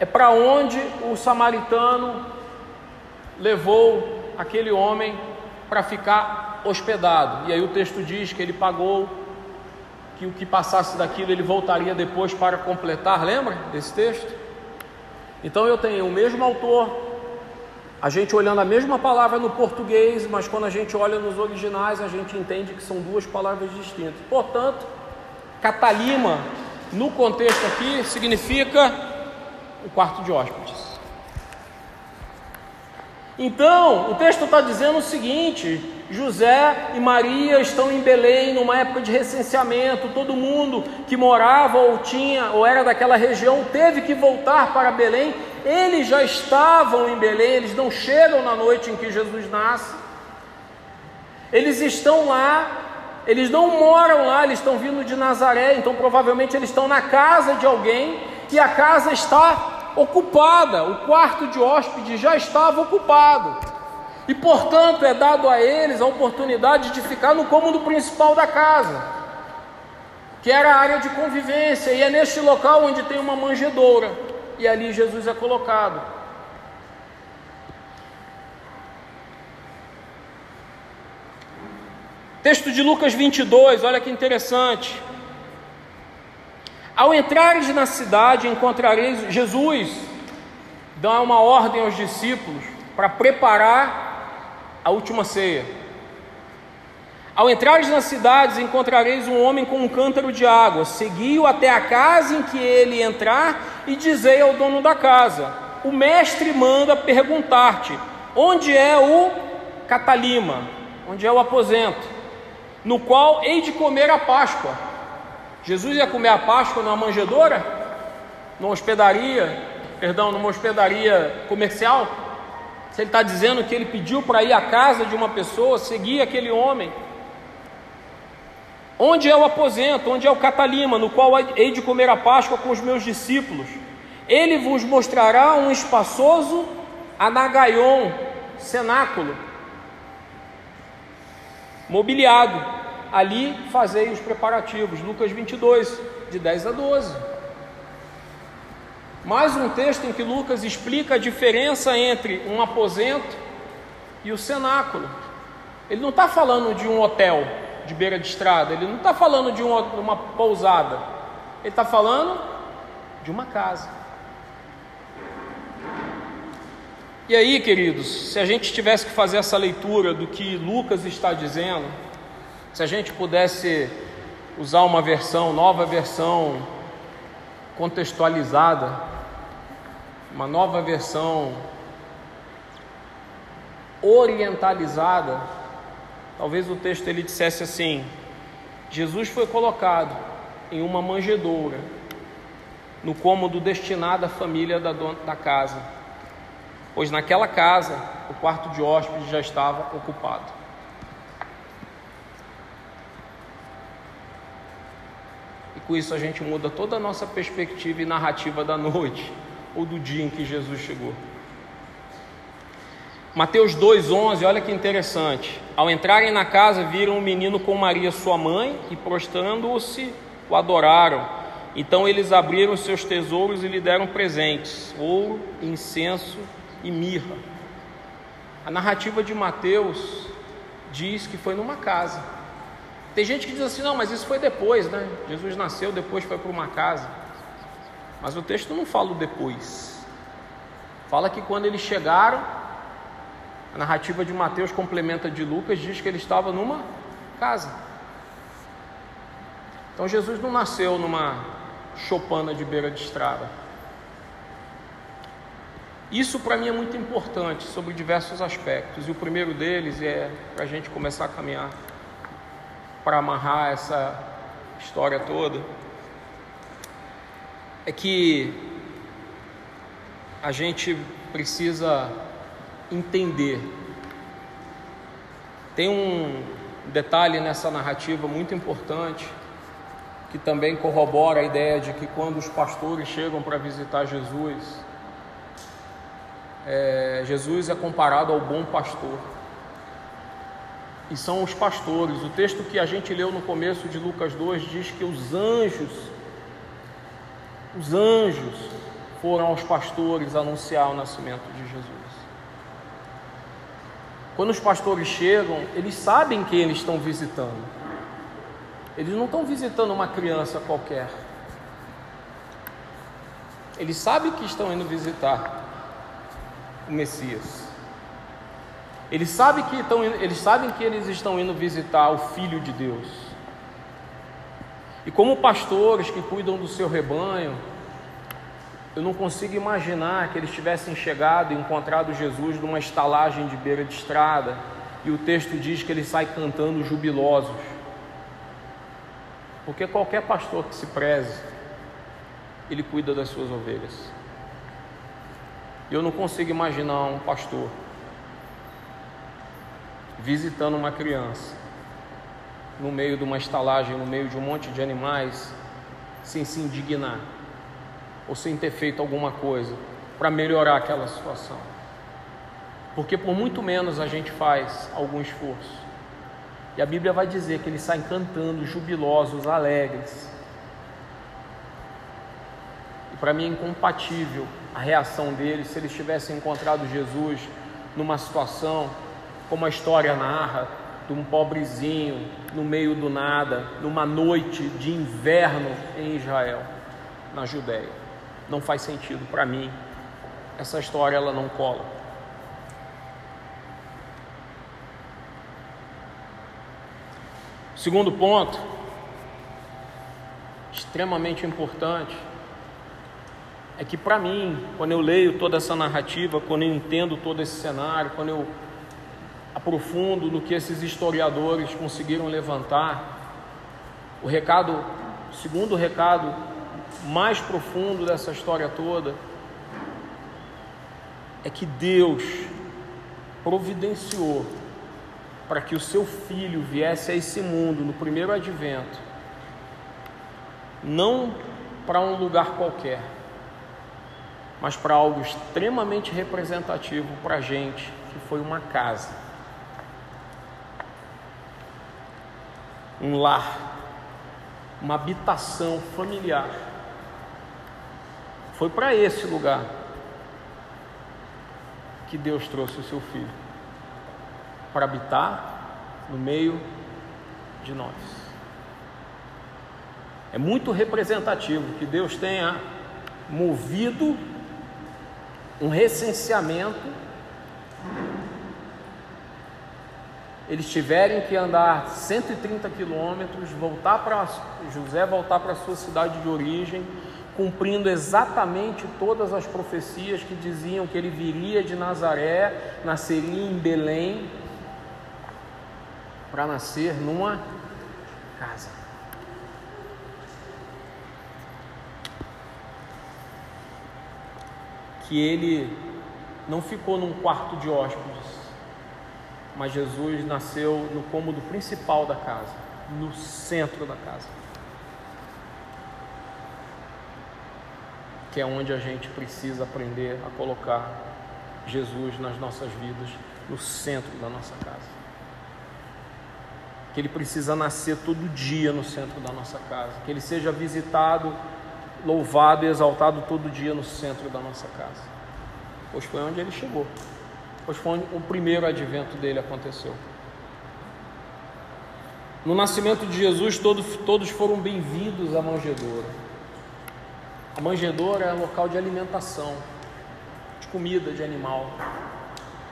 é para onde o samaritano levou aquele homem para ficar hospedado. E aí o texto diz que ele pagou, que o que passasse daquilo ele voltaria depois para completar. Lembra desse texto? Então eu tenho o mesmo autor, a gente olhando a mesma palavra no português, mas quando a gente olha nos originais, a gente entende que são duas palavras distintas. Portanto, Catalima no contexto aqui, significa o quarto de hóspedes. Então, o texto está dizendo o seguinte: José e Maria estão em Belém numa época de recenseamento. Todo mundo que morava ou tinha ou era daquela região teve que voltar para Belém. Eles já estavam em Belém, eles não chegam na noite em que Jesus nasce. Eles estão lá eles não moram lá, eles estão vindo de Nazaré, então provavelmente eles estão na casa de alguém e a casa está ocupada, o quarto de hóspede já estava ocupado. E portanto é dado a eles a oportunidade de ficar no cômodo principal da casa, que era a área de convivência, e é neste local onde tem uma manjedoura, e ali Jesus é colocado. Texto de Lucas 22, olha que interessante. Ao entrares na cidade, encontrareis Jesus, dá uma ordem aos discípulos para preparar a última ceia. Ao entrares nas cidades, encontrareis um homem com um cântaro de água. Segui-o até a casa em que ele entrar e dizei ao dono da casa: O mestre manda perguntar-te: onde é o catalima? Onde é o aposento? no qual hei de comer a Páscoa. Jesus ia comer a Páscoa numa manjedoura? Numa hospedaria? Perdão, numa hospedaria comercial? Se ele está dizendo que ele pediu para ir à casa de uma pessoa, seguir aquele homem. Onde é o aposento? Onde é o catalima, no qual hei de comer a Páscoa com os meus discípulos? Ele vos mostrará um espaçoso anagaion, cenáculo, mobiliado. Ali fazei os preparativos. Lucas 22, de 10 a 12. Mais um texto em que Lucas explica a diferença entre um aposento e o cenáculo. Ele não está falando de um hotel de beira de estrada, ele não está falando de uma, uma pousada, ele está falando de uma casa. E aí, queridos, se a gente tivesse que fazer essa leitura do que Lucas está dizendo, se a gente pudesse usar uma versão, nova versão contextualizada, uma nova versão orientalizada, talvez o texto ele dissesse assim: Jesus foi colocado em uma manjedoura, no cômodo destinado à família da, dona, da casa, pois naquela casa o quarto de hóspedes já estava ocupado. E com isso a gente muda toda a nossa perspectiva e narrativa da noite ou do dia em que Jesus chegou. Mateus 2,11, olha que interessante. Ao entrarem na casa, viram um menino com Maria, sua mãe, e prostrando-se, o adoraram. Então eles abriram seus tesouros e lhe deram presentes: ouro, incenso e mirra. A narrativa de Mateus diz que foi numa casa. Tem gente que diz assim: não, mas isso foi depois, né? Jesus nasceu, depois foi para uma casa. Mas o texto não fala o depois. Fala que quando eles chegaram, a narrativa de Mateus complementa de Lucas, diz que ele estava numa casa. Então Jesus não nasceu numa chopana de beira de estrada. Isso para mim é muito importante sobre diversos aspectos, e o primeiro deles é para a gente começar a caminhar para amarrar essa história toda. É que a gente precisa entender. Tem um detalhe nessa narrativa muito importante que também corrobora a ideia de que quando os pastores chegam para visitar Jesus, é, Jesus é comparado ao bom pastor. E são os pastores. O texto que a gente leu no começo de Lucas 2 diz que os anjos, os anjos foram aos pastores anunciar o nascimento de Jesus. Quando os pastores chegam, eles sabem quem eles estão visitando. Eles não estão visitando uma criança qualquer. Eles sabem que estão indo visitar o Messias. Eles sabem que, estão, eles sabem que eles estão indo visitar o Filho de Deus. E como pastores que cuidam do seu rebanho, eu não consigo imaginar que eles tivessem chegado e encontrado Jesus numa estalagem de beira de estrada, e o texto diz que eles saem cantando jubilosos. Porque qualquer pastor que se preze, ele cuida das suas ovelhas. Eu não consigo imaginar um pastor visitando uma criança no meio de uma estalagem, no meio de um monte de animais, sem se indignar ou sem ter feito alguma coisa para melhorar aquela situação. Porque por muito menos a gente faz algum esforço. E a Bíblia vai dizer que eles saem cantando, jubilosos, alegres. E para mim é incompatível a reação deles se eles tivessem encontrado Jesus numa situação como a história narra, de um pobrezinho no meio do nada, numa noite de inverno em Israel, na Judéia. Não faz sentido para mim. Essa história ela não cola. Segundo ponto, extremamente importante, é que para mim, quando eu leio toda essa narrativa, quando eu entendo todo esse cenário, quando eu aprofundo no que esses historiadores conseguiram levantar, o recado, o segundo recado mais profundo dessa história toda é que Deus providenciou para que o seu filho viesse a esse mundo no primeiro advento, não para um lugar qualquer, mas para algo extremamente representativo para a gente, que foi uma casa, um lar, uma habitação familiar. Foi para esse lugar que Deus trouxe o seu filho para habitar no meio de nós. É muito representativo que Deus tenha movido um recenseamento, eles tiverem que andar 130 quilômetros, voltar para José voltar para sua cidade de origem, cumprindo exatamente todas as profecias que diziam que ele viria de Nazaré, nasceria em Belém, para nascer numa casa. que ele não ficou num quarto de hóspedes, mas Jesus nasceu no cômodo principal da casa, no centro da casa. que é onde a gente precisa aprender a colocar Jesus nas nossas vidas, no centro da nossa casa. Que ele precisa nascer todo dia no centro da nossa casa, que ele seja visitado, louvado e exaltado todo dia no centro da nossa casa. Pois foi onde ele chegou, pois foi o primeiro advento dele aconteceu. No nascimento de Jesus, todos, todos foram bem-vindos à manjedoura. A manjedoura é local de alimentação, de comida de animal.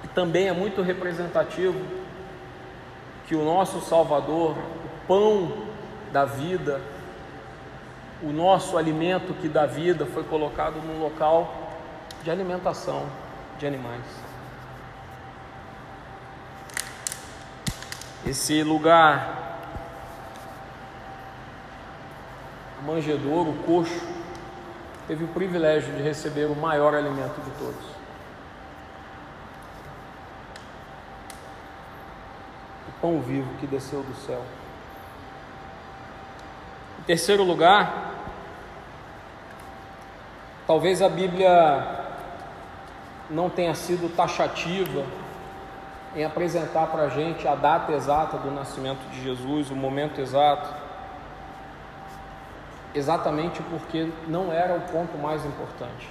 E também é muito representativo que o nosso Salvador, o pão da vida, o nosso alimento que dá vida, foi colocado num local de alimentação de animais. Esse lugar manjedouro, coxo, teve o privilégio de receber o maior alimento de todos. O pão vivo que desceu do céu. Em terceiro lugar, talvez a Bíblia não tenha sido taxativa em apresentar para a gente a data exata do nascimento de Jesus, o momento exato exatamente porque não era o ponto mais importante.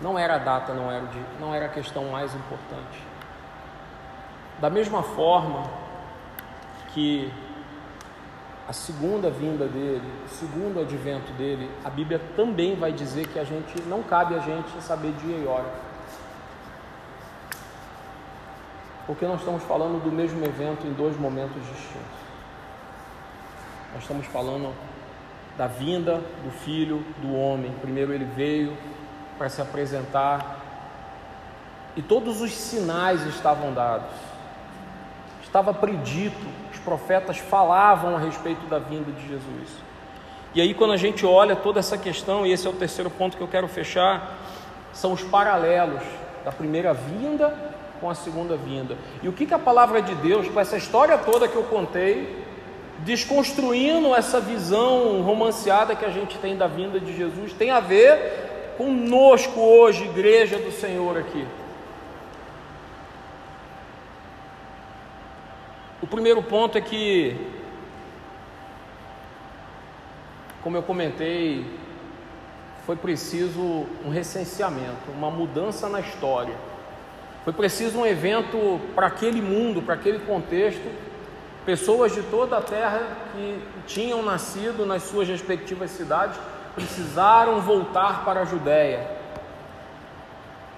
Não era a data, não era, dia, não era a questão mais importante. Da mesma forma que a segunda vinda dele, o segundo advento dele, a Bíblia também vai dizer que a gente não cabe a gente saber dia e hora. Porque nós estamos falando do mesmo evento em dois momentos distintos. Nós estamos falando da vinda do Filho do Homem. Primeiro ele veio para se apresentar e todos os sinais estavam dados. Estava predito, os profetas falavam a respeito da vinda de Jesus. E aí, quando a gente olha toda essa questão, e esse é o terceiro ponto que eu quero fechar, são os paralelos da primeira vinda com a segunda vinda. E o que, que a palavra de Deus, com essa história toda que eu contei, desconstruindo essa visão romanceada que a gente tem da vinda de Jesus, tem a ver conosco hoje, igreja do Senhor aqui. O primeiro ponto é que, como eu comentei, foi preciso um recenseamento, uma mudança na história. Foi preciso um evento para aquele mundo, para aquele contexto, Pessoas de toda a terra que tinham nascido nas suas respectivas cidades precisaram voltar para a Judéia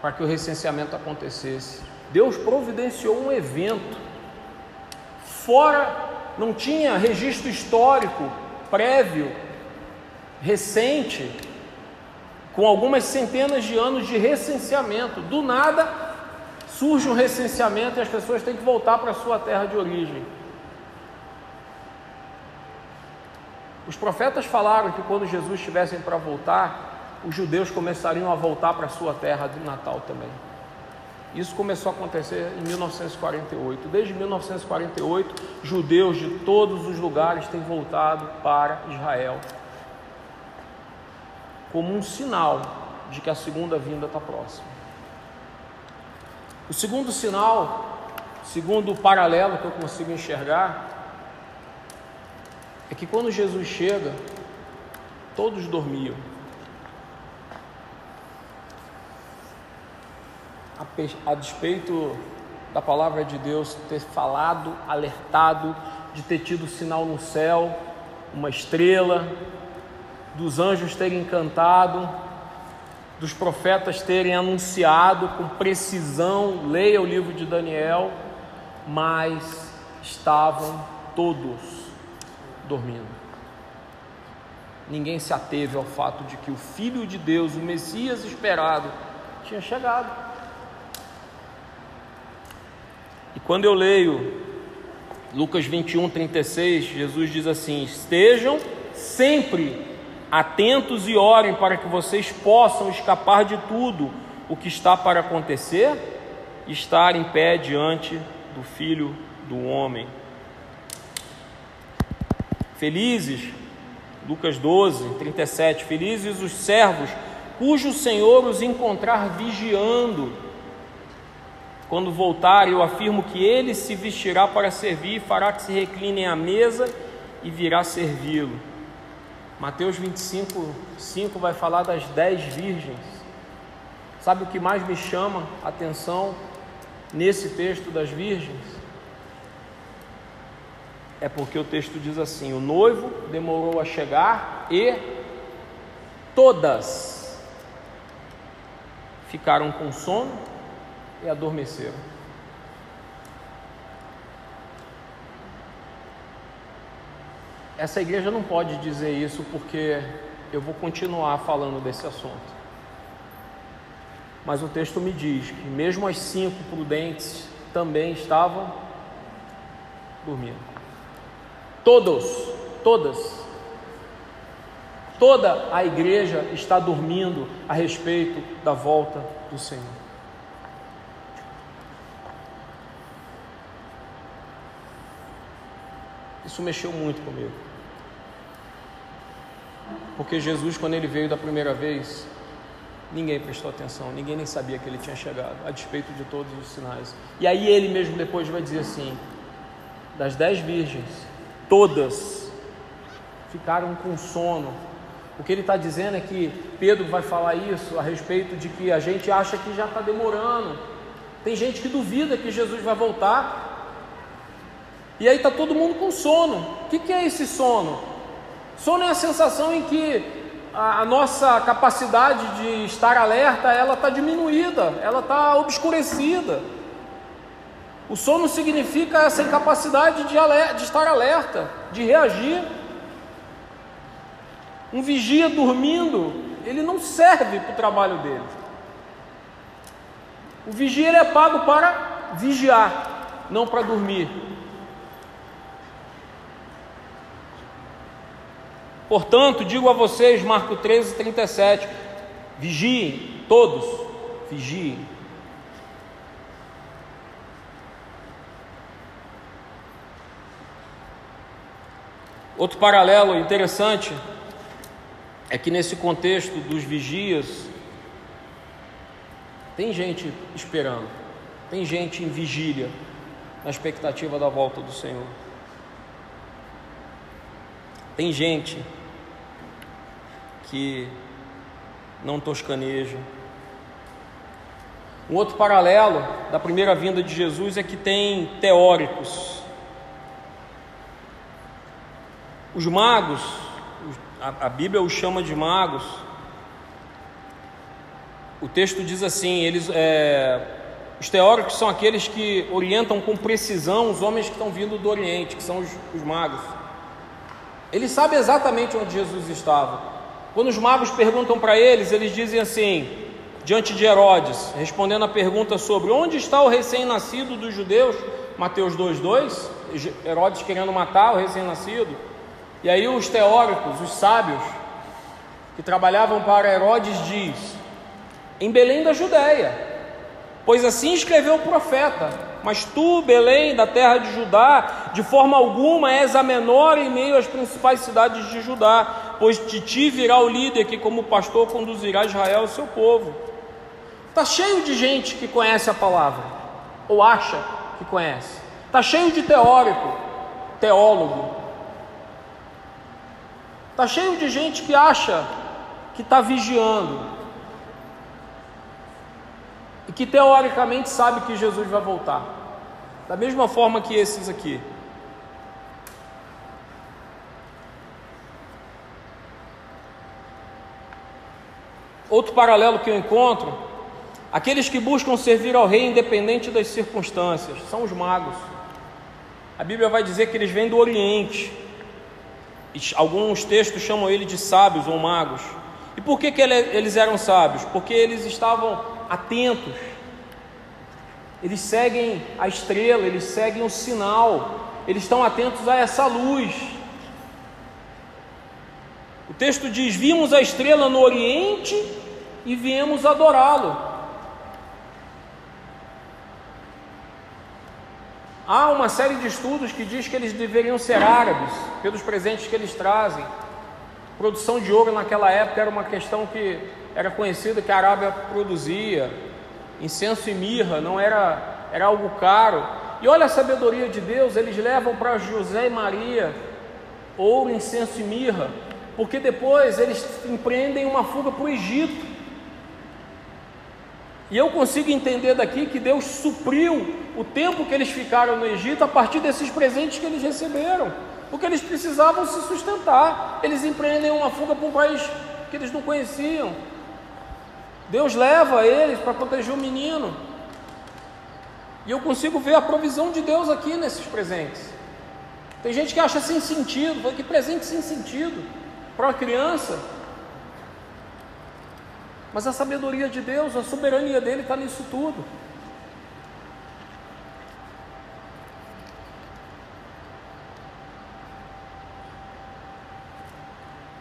para que o recenseamento acontecesse. Deus providenciou um evento. Fora, não tinha registro histórico prévio, recente, com algumas centenas de anos de recenseamento. Do nada surge um recenseamento e as pessoas têm que voltar para a sua terra de origem. Os profetas falaram que quando Jesus estivesse para voltar, os judeus começariam a voltar para a sua terra de Natal também. Isso começou a acontecer em 1948. Desde 1948, judeus de todos os lugares têm voltado para Israel, como um sinal de que a segunda vinda está próxima. O segundo sinal, segundo o paralelo que eu consigo enxergar, é que quando Jesus chega, todos dormiam. A, despeito da palavra de Deus ter falado, alertado, de ter tido sinal no céu, uma estrela, dos anjos terem cantado, dos profetas terem anunciado com precisão, leia o livro de Daniel, mas estavam todos dormindo. Ninguém se ateve ao fato de que o Filho de Deus, o Messias esperado, tinha chegado. E quando eu leio Lucas 21, 36, Jesus diz assim: Estejam sempre atentos e orem para que vocês possam escapar de tudo o que está para acontecer e estar em pé diante do Filho do Homem. Felizes, Lucas 12, 37, felizes os servos cujo Senhor os encontrar vigiando. Quando voltar, eu afirmo que ele se vestirá para servir, fará que se reclinem à mesa e virá servi-lo. Mateus 25, 5 vai falar das dez virgens. Sabe o que mais me chama a atenção nesse texto das virgens? É porque o texto diz assim: o noivo demorou a chegar e todas ficaram com sono e adormeceram. Essa igreja não pode dizer isso porque eu vou continuar falando desse assunto. Mas o texto me diz que mesmo as cinco prudentes também estavam dormindo. Todos, todas. Toda a igreja está dormindo a respeito da volta do Senhor. Isso mexeu muito comigo. Porque Jesus, quando ele veio da primeira vez, ninguém prestou atenção, ninguém nem sabia que ele tinha chegado, a despeito de todos os sinais. E aí ele mesmo depois vai dizer assim: das dez virgens, todas ficaram com sono. O que ele está dizendo é que Pedro vai falar isso a respeito de que a gente acha que já está demorando. Tem gente que duvida que Jesus vai voltar. E aí está todo mundo com sono. O que, que é esse sono? Sono é a sensação em que a, nossa capacidade de estar alerta ela está diminuída, ela está obscurecida. O sono significa essa incapacidade de, de estar alerta, de reagir. Um vigia dormindo, ele não serve para o trabalho dele. O vigia é pago para vigiar, não para dormir. Portanto, digo a vocês, Marco 13, 37, vigiem, todos, vigiem. Outro paralelo interessante é que nesse contexto dos vigias, tem gente esperando, tem gente em vigília, na expectativa da volta do Senhor. Tem gente que não toscaneja. Um outro paralelo da primeira vinda de Jesus é que tem teóricos. Os magos, a, Bíblia os chama de magos. O texto diz assim: eles, é, os teóricos são aqueles que orientam com precisão os homens que estão vindo do Oriente, que são os, os magos. Eles sabem exatamente onde Jesus estava. Quando os magos perguntam para eles, eles dizem assim, diante de Herodes, respondendo a pergunta sobre onde está o recém-nascido dos judeus, Mateus 2,2, Herodes querendo matar o recém-nascido. E aí os teóricos, os sábios, que trabalhavam para Herodes, diz, em Belém da Judéia, pois assim escreveu o profeta, mas tu, Belém, da terra de Judá, de forma alguma és a menor em meio às principais cidades de Judá, pois de ti virá o líder que, como pastor, conduzirá Israel ao seu povo. Está cheio de gente que conhece a palavra, ou acha que conhece. Está cheio de teórico, teólogo. Está cheio de gente que acha que está vigiando, e que teoricamente sabe que Jesus vai voltar. Da mesma forma que esses aqui. Outro paralelo que eu encontro, aqueles que buscam servir ao rei independente das circunstâncias, são os magos. A Bíblia vai dizer que eles vêm do Oriente. Alguns textos chamam ele de sábios ou magos. E por que, que eles eram sábios? Porque eles estavam atentos eles seguem a estrela, eles seguem o sinal, eles estão atentos a essa luz. O texto diz: Vimos a estrela no Oriente e viemos adorá-lo. Há uma série de estudos que diz que eles deveriam ser árabes, pelos presentes que eles trazem. Produção de ouro naquela época era uma questão que era conhecida que a Arábia produzia. Incenso e mirra não era, era algo caro. E olha a sabedoria de Deus, eles levam para José e Maria ouro, incenso e mirra, porque depois eles empreendem uma fuga para o Egito. E eu consigo entender daqui que Deus supriu o tempo que eles ficaram no Egito a partir desses presentes que eles receberam, porque eles precisavam se sustentar. Eles empreendem uma fuga para um país que eles não conheciam. Deus leva eles para proteger o menino. E eu consigo ver a provisão de Deus aqui nesses presentes. Tem gente que acha sem sentido, que presente sem sentido para uma criança. Mas a sabedoria de Deus, a soberania dele está nisso tudo.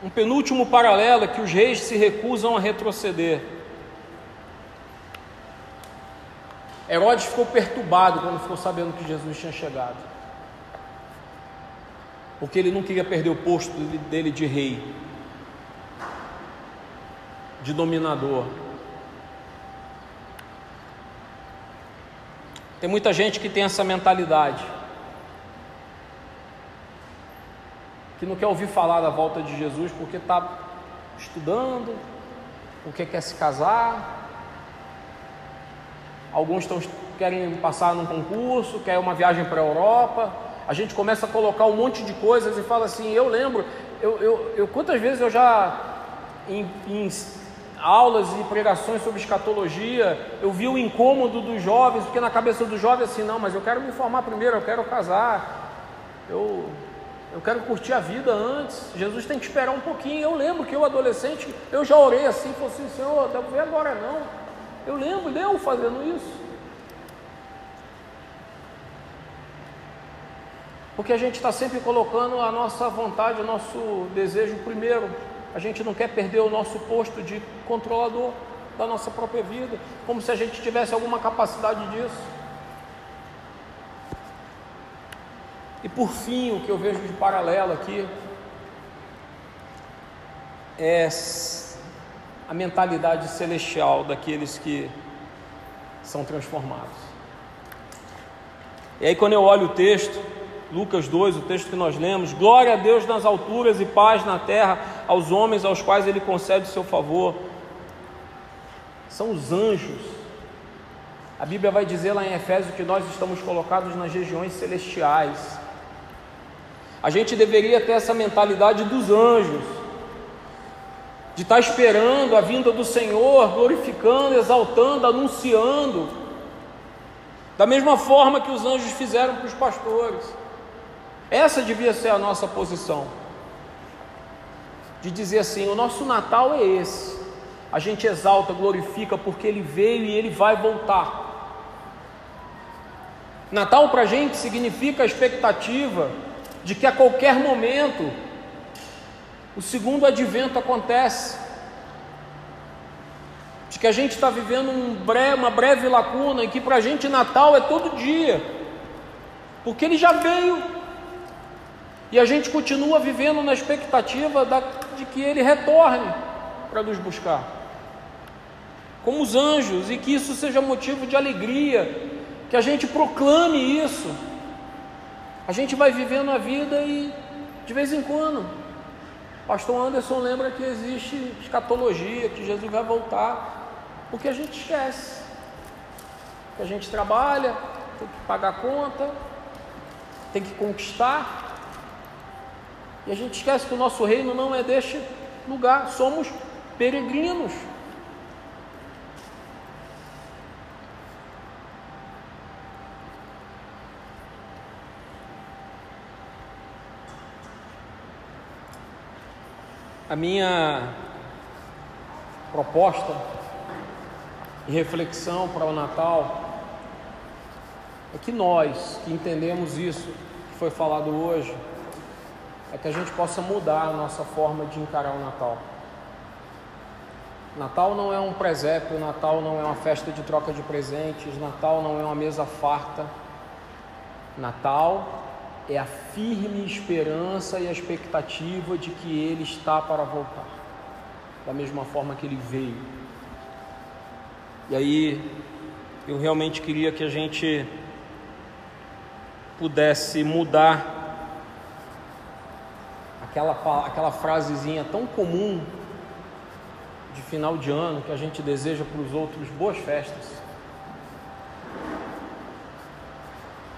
Um penúltimo paralelo é que os reis se recusam a retroceder. Herodes ficou perturbado quando ficou sabendo que Jesus tinha chegado, porque ele não queria perder o posto dele de rei, de dominador. Tem muita gente que tem essa mentalidade. que não quer ouvir falar da volta de Jesus porque está estudando, porque quer se casar. Alguns estão, querem passar num concurso, quer uma viagem para a Europa. A gente começa a colocar um monte de coisas e fala assim: eu lembro, eu, eu, eu quantas vezes eu já, em, em aulas e pregações sobre escatologia, eu vi o incômodo dos jovens, porque na cabeça do jovem é assim: não, mas eu quero me formar primeiro, eu quero casar. Eu, eu quero curtir a vida antes. Jesus tem que esperar um pouquinho. Eu lembro que eu, adolescente, eu já orei assim, falei assim, Senhor, devo ver agora não. Eu lembro de eu fazendo isso. Porque a gente está sempre colocando a nossa vontade, o nosso desejo primeiro. A gente não quer perder o nosso posto de controlador da nossa própria vida, como se a gente tivesse alguma capacidade disso. E por fim, o que eu vejo de paralelo aqui é a mentalidade celestial daqueles que são transformados. E aí, quando eu olho o texto, Lucas 2, o texto que nós lemos: Glória a Deus nas alturas e paz na terra aos homens aos quais Ele concede o seu favor. São os anjos. A Bíblia vai dizer lá em Efésios que nós estamos colocados nas regiões celestiais. A gente deveria ter essa mentalidade dos anjos, de estar esperando a vinda do Senhor, glorificando, exaltando, anunciando, da mesma forma que os anjos fizeram para os pastores. Essa devia ser a nossa posição, de dizer assim: o nosso Natal é esse, a gente exalta, glorifica, porque ele veio e ele vai voltar. Natal para a gente significa a expectativa de que a qualquer momento o segundo advento acontece, de que a gente está vivendo um uma breve lacuna e que para a gente Natal é todo dia, porque ele já veio e a gente continua vivendo na expectativa da, de que ele retorne para nos buscar, como os anjos, e que isso seja motivo de alegria, que a gente proclame isso. A gente vai vivendo a vida e de vez em quando, Pastor Anderson lembra que existe escatologia, que Jesus vai voltar, porque a gente esquece. Que a gente trabalha, tem que pagar conta, tem que conquistar. E a gente esquece que o nosso reino não é deste lugar, somos peregrinos. A minha proposta e reflexão para o Natal é que nós que entendemos isso que foi falado hoje, é que a gente possa mudar a nossa forma de encarar o Natal. Natal não é um presépio, Natal não é uma festa de troca de presentes, Natal não é uma mesa farta. Natal é a firme esperança e a expectativa de que Ele está para voltar, da mesma forma que Ele veio. E aí, eu realmente queria que a gente pudesse mudar aquela, aquela frasezinha tão comum de final de ano que a gente deseja para os outros boas festas.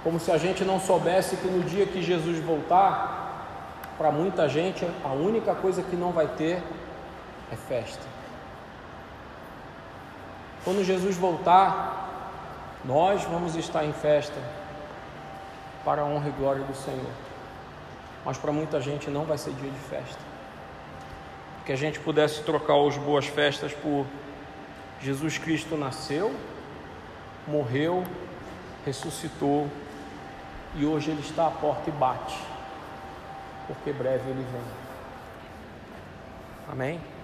Como se a gente não soubesse que no dia que Jesus voltar, para muita gente, a única coisa que não vai ter é festa. Quando Jesus voltar, nós vamos estar em festa para a honra e glória do Senhor. Mas para muita gente não vai ser dia de festa. Que a gente pudesse trocar os boas festas por Jesus Cristo nasceu, morreu, ressuscitou e hoje ele está à porta e bate, porque breve ele vem. Amém?